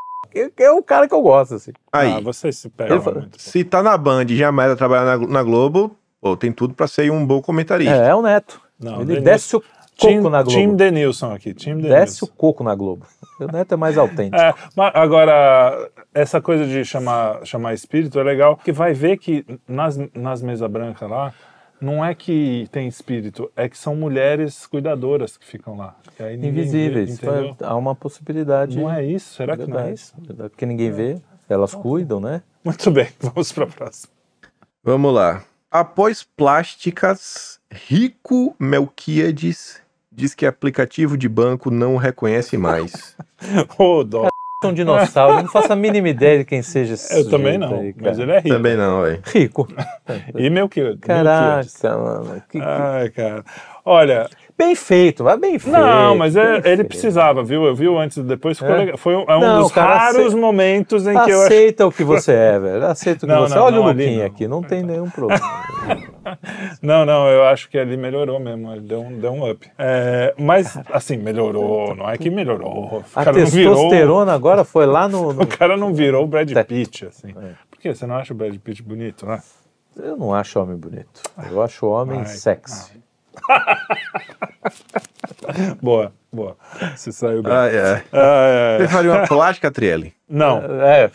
é o cara que eu gosto, assim. Aí, Ah, vocês se fala- muito. se tá na Band e jamais vai trabalhar na, na Globo, pô, tem tudo pra ser um bom comentarista. É, é o Neto. Não, Ele desce o coco Tim, na Globo. Tim Denilson aqui. Tim Denilson. desce o coco na Globo. O Neto é mais autêntico. É, mas agora, essa coisa de chamar, chamar espírito é legal, que vai ver que nas, nas mesas brancas lá, não é que tem espírito, é que são mulheres cuidadoras que ficam lá. que aí ninguém vê, Invisíveis. entendeu? Há uma possibilidade. Não é isso? Será que não é Verdade, isso? verdade, Porque ninguém vê, elas cuidam, né? Muito bem, vamos para a próxima. Vamos lá. Após plásticas, Rico Melquiades diz que aplicativo de banco não o reconhece mais. Ô, dó. É um dinossauro, eu não faço a mínima ideia de quem seja esse Eu também não, aí, mas ele é rico. Também não, velho. Rico. E meu que Caraca, mano. que- que- Ai, cara. Olha, Bem feito, vai bem feito. não, mas é- ele feito. precisava, viu? Eu vi o antes e depois, ficou É? legal. Foi um, é um Não, dos cara, raros ace- momentos em que eu acho. Aceita o que você é, velho. Aceita o que Não, você é. Olha não, o Luquinha aqui, não tem nenhum problema. Não, não, eu acho que ali melhorou mesmo. Ele deu um, deu um up. É, mas, assim, melhorou. Não é que melhorou. O A não virou. testosterona agora foi lá no. no- O cara não virou o Brad. Pitt, assim. É. Por quê? Você não acha o Brad Pitt bonito, né? Eu não acho homem bonito. Eu acho homem Ai, sexy. Boa, boa. Se saiu bem. Ah, é. Ah, Você é. faria uma plástica, Trielli? Não. É.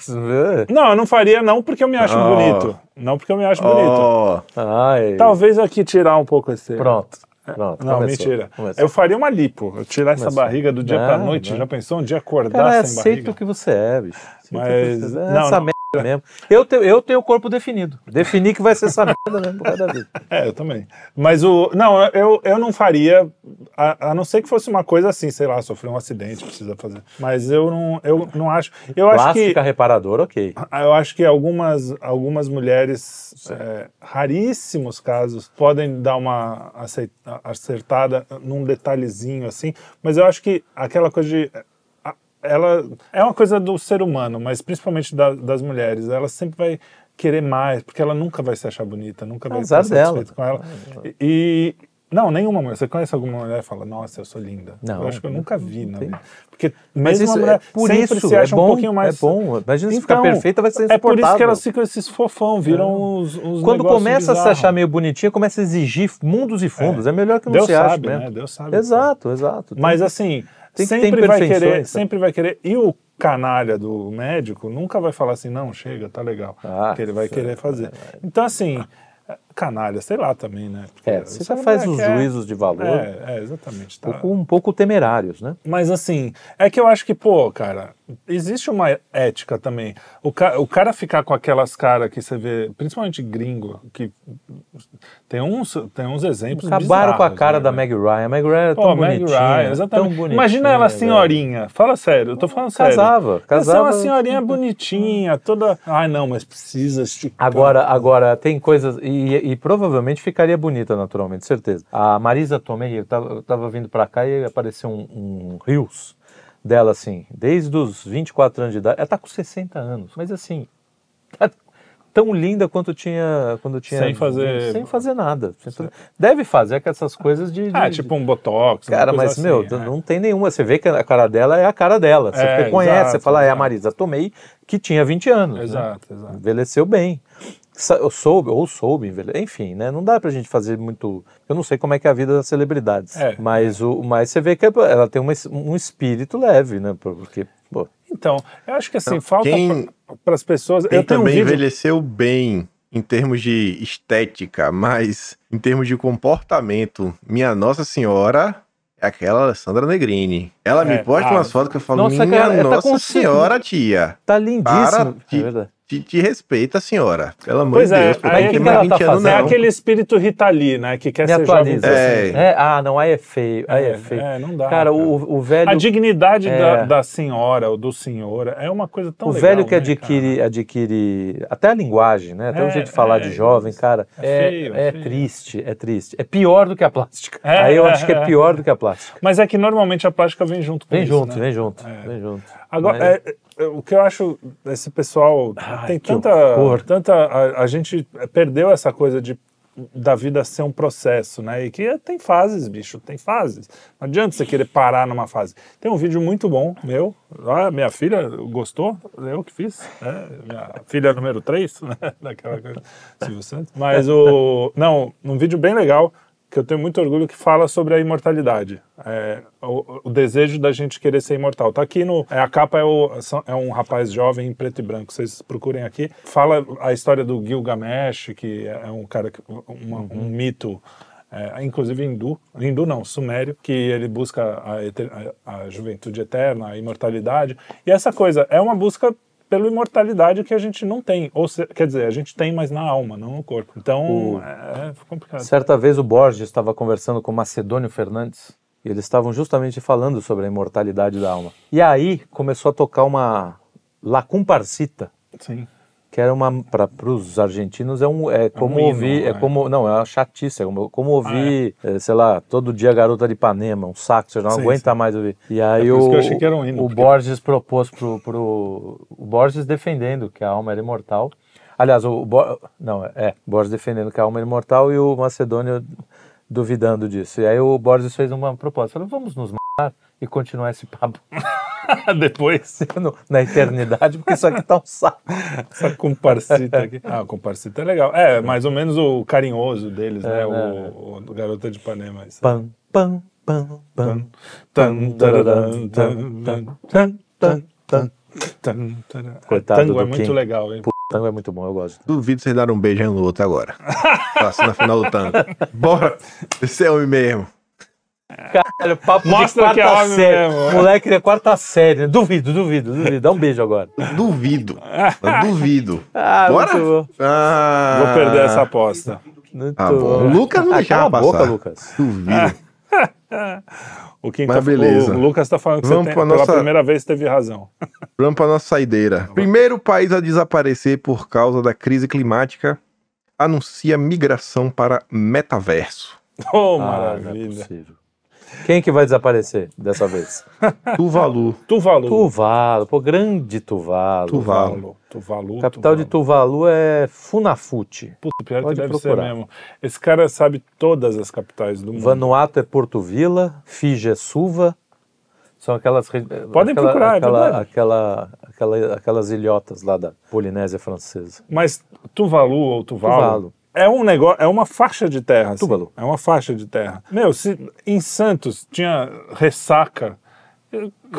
Não, eu não faria não porque eu me acho Oh. bonito. Não porque eu me acho bonito. Ó, Ai. Talvez aqui tirar um pouco esse... Pronto. Pronto. Não, começou, mentira. começou. Eu faria uma lipo. Eu tirar essa Começou. barriga do dia Não, pra noite. não. Já pensou um dia acordar Cara, sem aceita barriga? o que você é, bicho. Aceita o que Mas- você é. não, Essa não. merda mesmo. Eu, te, eu tenho o corpo definido. Defini que vai ser essa merda mesmo por causa da vida. É, eu também. Mas o. Não, eu, eu não faria, a, a não ser que fosse uma coisa assim, sei lá, sofreu um acidente, precisa fazer. Mas eu não, eu não acho. Eu acho que. Plástica reparadora, ok. Eu acho que algumas, algumas mulheres, é, raríssimos casos, podem dar uma acertada num detalhezinho assim, mas eu acho que aquela coisa de. Ela é uma coisa do ser humano, mas principalmente da- das mulheres. Ela sempre vai querer mais, porque ela nunca vai se achar bonita, nunca vai Azar estar satisfeita com ela. E. e- não, nenhuma mulher. Você conhece alguma mulher e fala, nossa, eu sou linda. Não, eu acho que eu nunca vi, na tem. vida. Porque Mas mesmo isso a mulher é por sempre isso, se é acha bom, um pouquinho mais. é bom. Imagina se ficar Então, perfeita, vai ser É por isso que insuportável. elas ficam esses fofão, viram uns, uns Quando começa a se achar meio bonitinha, começa a exigir mundos e fundos. É, melhor que não Deus se ache sabe, mesmo. né? Deus sabe. Exato, exato. Mas assim, Tem que sempre vai querer, né? sempre vai querer. E o canalha do médico nunca vai falar assim, não, chega, tá legal. Ah, porque ele vai isso querer fazer. Então assim, canalha, sei lá também, né? Porque É, você a já faz mulher os quer- juízos de valor É, é, exatamente. um, Tá. pouco, um pouco temerários, né? Mas assim, é que eu acho que, pô, cara, existe uma ética também. O, ca o cara ficar com aquelas caras que você vê, principalmente gringo, que tem uns, tem uns exemplos Acabaram com a cara né, da? Meg Ryan. A Meg Ryan era tão Pô, Meg bonitinha. Ryan, tão exatamente. bonitinha, Imagina ela velho. senhorinha. Fala sério, eu tô falando sério. Casava, Ela ser casava. uma senhorinha bonitinha, toda. Ai, não, mas precisa esticar. Agora, agora tem coisas e, e provavelmente ficaria bonita naturalmente, certeza. A Marisa Tomei, eu tava, eu tava vindo pra cá e apareceu um, um reels dela assim, desde os 24 anos de idade. Ela tá com 60 anos, mas assim, tá tão linda quanto tinha quando tinha Sem fazer- sem fazer nada. Sem Deve fazer com essas coisas de, de- Ah, tipo um botox. Cara, mas, assim, meu, é. não tem nenhuma. Você vê que a cara dela é a cara dela. Você É, reconhece, exato, você fala, é a. Marisa Tomei, que tinha 20 anos. né? Exato, exato. Envelheceu bem. Eu soube, ou soube, enfim, né? Não dá pra gente fazer muito. Eu não sei como é que é a vida das celebridades. É, mas, O, mas você vê que ela tem uma um espírito leve, né? Porque, pô, Então, eu acho que assim, falta quem- para as pessoas. Quem eu tenho um também vídeo. envelheceu bem em termos de estética, mas em termos de comportamento, minha Nossa Senhora é aquela Alessandra Negrini. Ela É, me posta ah, umas fotos que eu falo, nossa, minha cara, tá Nossa com- Senhora, tia. tá Para, lindíssimo. te, É verdade. Te, te respeita, senhora. Pelo amor Pois de é, Deus, pô, aí não que ela tá 20 anos? É aquele espírito Rita Lee, né? Que quer Me ser jovem. atualiza. É. assim. É, ah, não, aí é feio. Aí é, É, feio. é, não dá, Cara, cara. O, o velho. A dignidade É. da, da senhora ou do senhor é uma coisa tão O legal. velho que né, adquire, adquire até a linguagem, né? Até o É, jeito de falar é, de jovem, cara, é é, feio, é é feio. triste, é triste. É pior do que a plástica. É, Aí eu é, acho que é é. pior do que a plástica. Mas é que normalmente a plástica vem junto com Vem isso, junto, né? vem junto, É. vem junto. Agora, Mas- é, é, o que eu acho, esse pessoal Ai, tem tanta, horror. tanta a, a gente perdeu essa coisa de da vida ser um processo, né? E que tem fases, bicho, tem fases. Não adianta você querer parar numa fase. Tem um vídeo muito bom meu, ah, minha filha gostou, eu que fiz, né? Minha filha número 3, né? Daquela coisa, Silvio Santos. Mas o não, um vídeo bem legal que eu tenho muito orgulho que fala sobre a imortalidade, é, o, o desejo da gente querer ser imortal. Tá aqui no é, a capa é, o, é um rapaz jovem em preto e branco. Vocês procurem aqui. Fala a história do Gilgamesh, que é um cara que- uma- um mito. é, inclusive hindu, hindu não, sumério, que ele busca a, a- a juventude eterna, a imortalidade. E essa coisa é uma busca pela imortalidade que a gente não tem. Ou se- quer dizer, a gente tem, mas na alma, não no corpo. Então, O- é, é complicado. Certa vez o Borges estava conversando com Macedônio Fernandes e eles estavam justamente falando sobre a imortalidade da alma. E aí começou a tocar uma La Comparsita, Sim. Que era uma para os argentinos é um é como hino, ouvir é é. como não é uma chatice é como, como ouvir eh, sei lá todo dia Garota de Ipanema um saco você não Sim, aguenta sim. mais ouvir. E aí isso o, um hino, o porque- Borges propôs pro, pro o Borges defendendo que a alma era imortal. Aliás o, Bo- não é Borges defendendo que a alma era imortal e o Macedônio duvidando disso. E aí o Borges fez uma proposta falou vamos nos matar e continuar esse papo Depois, no- na eternidade porque isso aqui tá um saco essa comparsita aqui. Ah, o comparsita é legal. É, mais ou menos o carinhoso deles, né? né? O, o do Garota de Ipanema. isso. pam pam pam pam Tan, tararam, tan, tan, tan, tan, tan, tan, tararam. Coitado Tango do é muito Kim. legal, hein? Tango é muito bom, eu gosto. Duvido vocês darem um beijo no outro agora. Passando na final do tango. Bora! Esse é homem mesmo. Caralho, papo Mostra de que é quarta homem série. mesmo. Moleque de quarta série. né? Duvido, duvido, duvido. Dá um beijo agora. Duvido. Eu duvido. Ah, Bora? muito bom. Ah, Vou perder essa aposta. Muito Tá bom. O Lucas não ah, deixava a boca, passar. Lucas. Duvido. O, Kim Mas tá- beleza. o Lucas tá falando que Vamos você tem, pra pela nossa- primeira vez teve razão. Vamos para nossa saideira. Primeiro país a desaparecer por causa da crise climática anuncia migração para metaverso. Oh, Ah, não é maravilha. Quem que vai desaparecer dessa vez? Tuvalu. Tuvalu. Tuvalu, pô, grande Tuvalu. Tuvalu. Tuvalu. Capital de Tuvalu é Funafuti. Puta, pior Pode que deve procurar. ser mesmo. Esse cara sabe todas as capitais do mundo. Vanuatu é Porto Vila, Fiji é Suva. São aquelas. Podem aquela- procurar, é aquela, verdade. aquela, aquela- aquelas ilhotas lá da Polinésia Francesa. Mas Tuvalu ou Tuvalu, Tuvalu. É um negócio, é uma faixa de terra. assim. É uma faixa de terra. Meu, se em Santos tinha ressaca,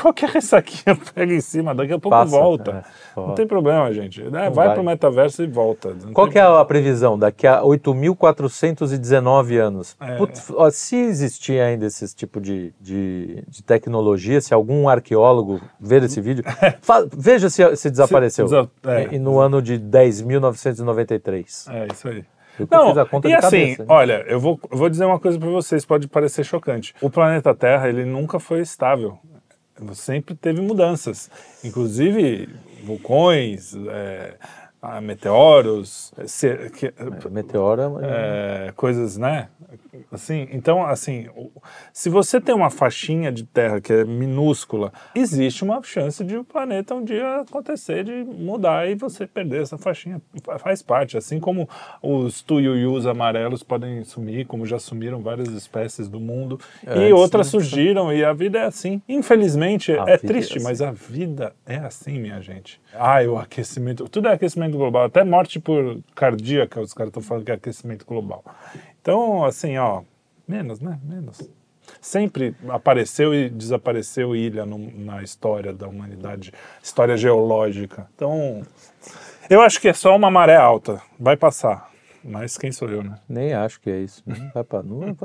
qualquer ressaquinha pega em cima, daqui a pouco Passa, volta. é, não tem problema, gente. É, vai, vai. pro metaverso e volta. Não Qual que é a previsão? Daqui a 8.419 anos. É. Putz, ó, se existir ainda esse tipo de, de, de tecnologia, se algum arqueólogo ver esse vídeo, fa- veja se, se desapareceu. Se desa- é. E no ano de 10.993. É isso aí. Eu Não, e assim, cabeça, olha, eu vou, eu vou dizer uma coisa pra vocês, pode parecer chocante. O planeta Terra, ele nunca foi estável. Sempre teve mudanças. Inclusive, vulcões, é, ah, meteoros, se- que- Meteoro é, coisas, né? Assim, então, assim, se você tem uma faixinha de terra que é minúscula, existe uma chance de o planeta um dia acontecer de mudar e você perder essa faixinha. Fa- Faz parte, assim como os tuiuius amarelos podem sumir, como já sumiram várias espécies do mundo, e Antes, outras né? surgiram, e a vida é assim. Infelizmente, A é é triste, assim. mas a vida é assim, minha gente. Ai, o aquecimento, tudo é aquecimento global, até morte por cardíaca, os caras estão falando que é aquecimento global. Então, assim, ó, menos, né? Menos. Sempre apareceu e desapareceu ilha no- na história da humanidade, história geológica. Então, eu acho que é só uma maré alta, vai passar. Mas quem sou eu, né? Nem acho que é isso. Não vai pra, não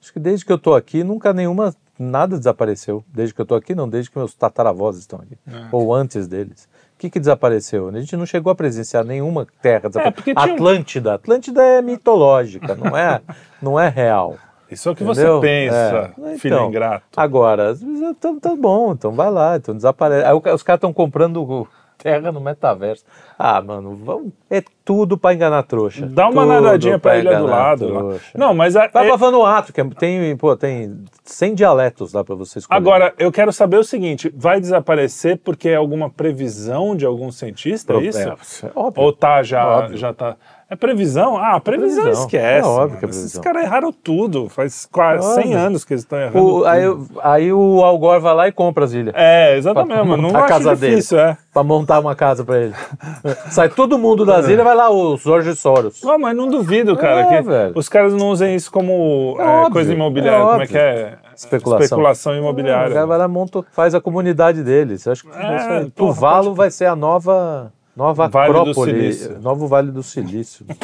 Acho que desde que eu tô aqui, nunca nenhuma, nada desapareceu. Desde que eu tô aqui, não, desde que meus tataravós estão aqui. É. Ou antes deles. O que, que desapareceu? A gente não chegou a presenciar nenhuma terra tinha um- Atlântida. Atlântida é mitológica, não é, não é real. Isso é o que Entendeu? você pensa, É. filho Então, ingrato. Agora, então, tá bom, então vai lá, então desaparece. Aí os caras estão comprando terra no metaverso. Ah, mano, vamos, é tudo pra enganar trouxa. Dá uma Tudo nadadinha pra ilha do lado. trouxa. Não, mas a- Vai é- pra Vanuatu, que é- tem, pô, tem 100 dialetos lá pra você escolher. Agora, eu quero saber o seguinte: vai desaparecer porque é alguma previsão de algum cientista? É isso? É, é óbvio. Ou tá já, Óbvio. já tá. É previsão? Ah, previsão, Previsão. esquece. É óbvio que é mano. Esses previsão. caras erraram tudo. Faz quase Óbvio. 100 anos que eles estão errando. O- aí, aí o Al Gore vai lá e compra as ilhas. É, exatamente. Pra mano. Não a casa dele. difícil, é. Pra montar uma casa pra ele. Sai todo mundo das ilhas, vai lá o Jorge Soros. Não, mas não duvido, cara, É, que velho. os caras não usem isso como É é, óbvio, coisa imobiliária. é como é que é? Especulação. Especulação O imobiliária. cara vai lá, monta, faz a comunidade deles. Acho que É, pode- vai ser a nova, nova Vale do Acrópole, Silício. novo Vale do Silício.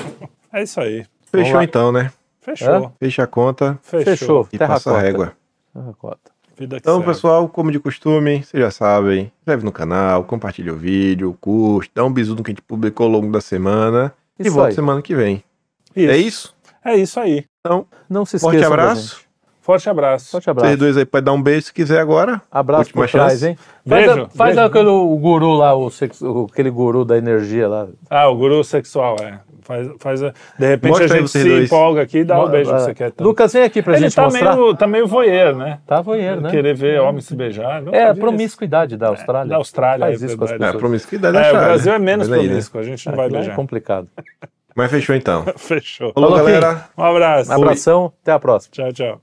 É isso aí. Fechou então, né? Fechou. Fecha a conta Fechou. Fechou. e Terra passa a régua. Terra cota. Então, segue. pessoal, como de costume, vocês já sabem, inscreve no canal, compartilha o vídeo, curte, dá um bisu no que a gente publicou ao longo da semana e Isso volta aí. semana que vem. Isso. É isso? É isso aí. Então, Não se forte esqueçam da abraço. Forte abraço. Forte abraço. Vocês dois aí podem dar um beijo se quiser agora. Abraço por trás, hein? Faz, Beijo, a- faz beijo. aquele o guru lá, o sex- o- aquele guru da energia lá. Ah, o guru sexual, é. Faz, faz a- De repente Mostra a gente se dois. empolga aqui e dá o beijo que você quer. Tá? Lucas, vem aqui pra Ele gente tá mostrar. meio, tá meio voyeur, né? Tá voyeur, né? Querer ver homem se beijar. É a promiscuidade da Austrália. Da Austrália, Faz é isso com as verdade. É, pessoas. promiscuidade isso. da É, o Austrália. Brasil é menos Mas aí, né? promíscuo, a gente não vai é beijar. complicado. Mas fechou então. Fechou. Falou, Falou, galera. Um abraço. Abração, até a próxima. Tchau, tchau.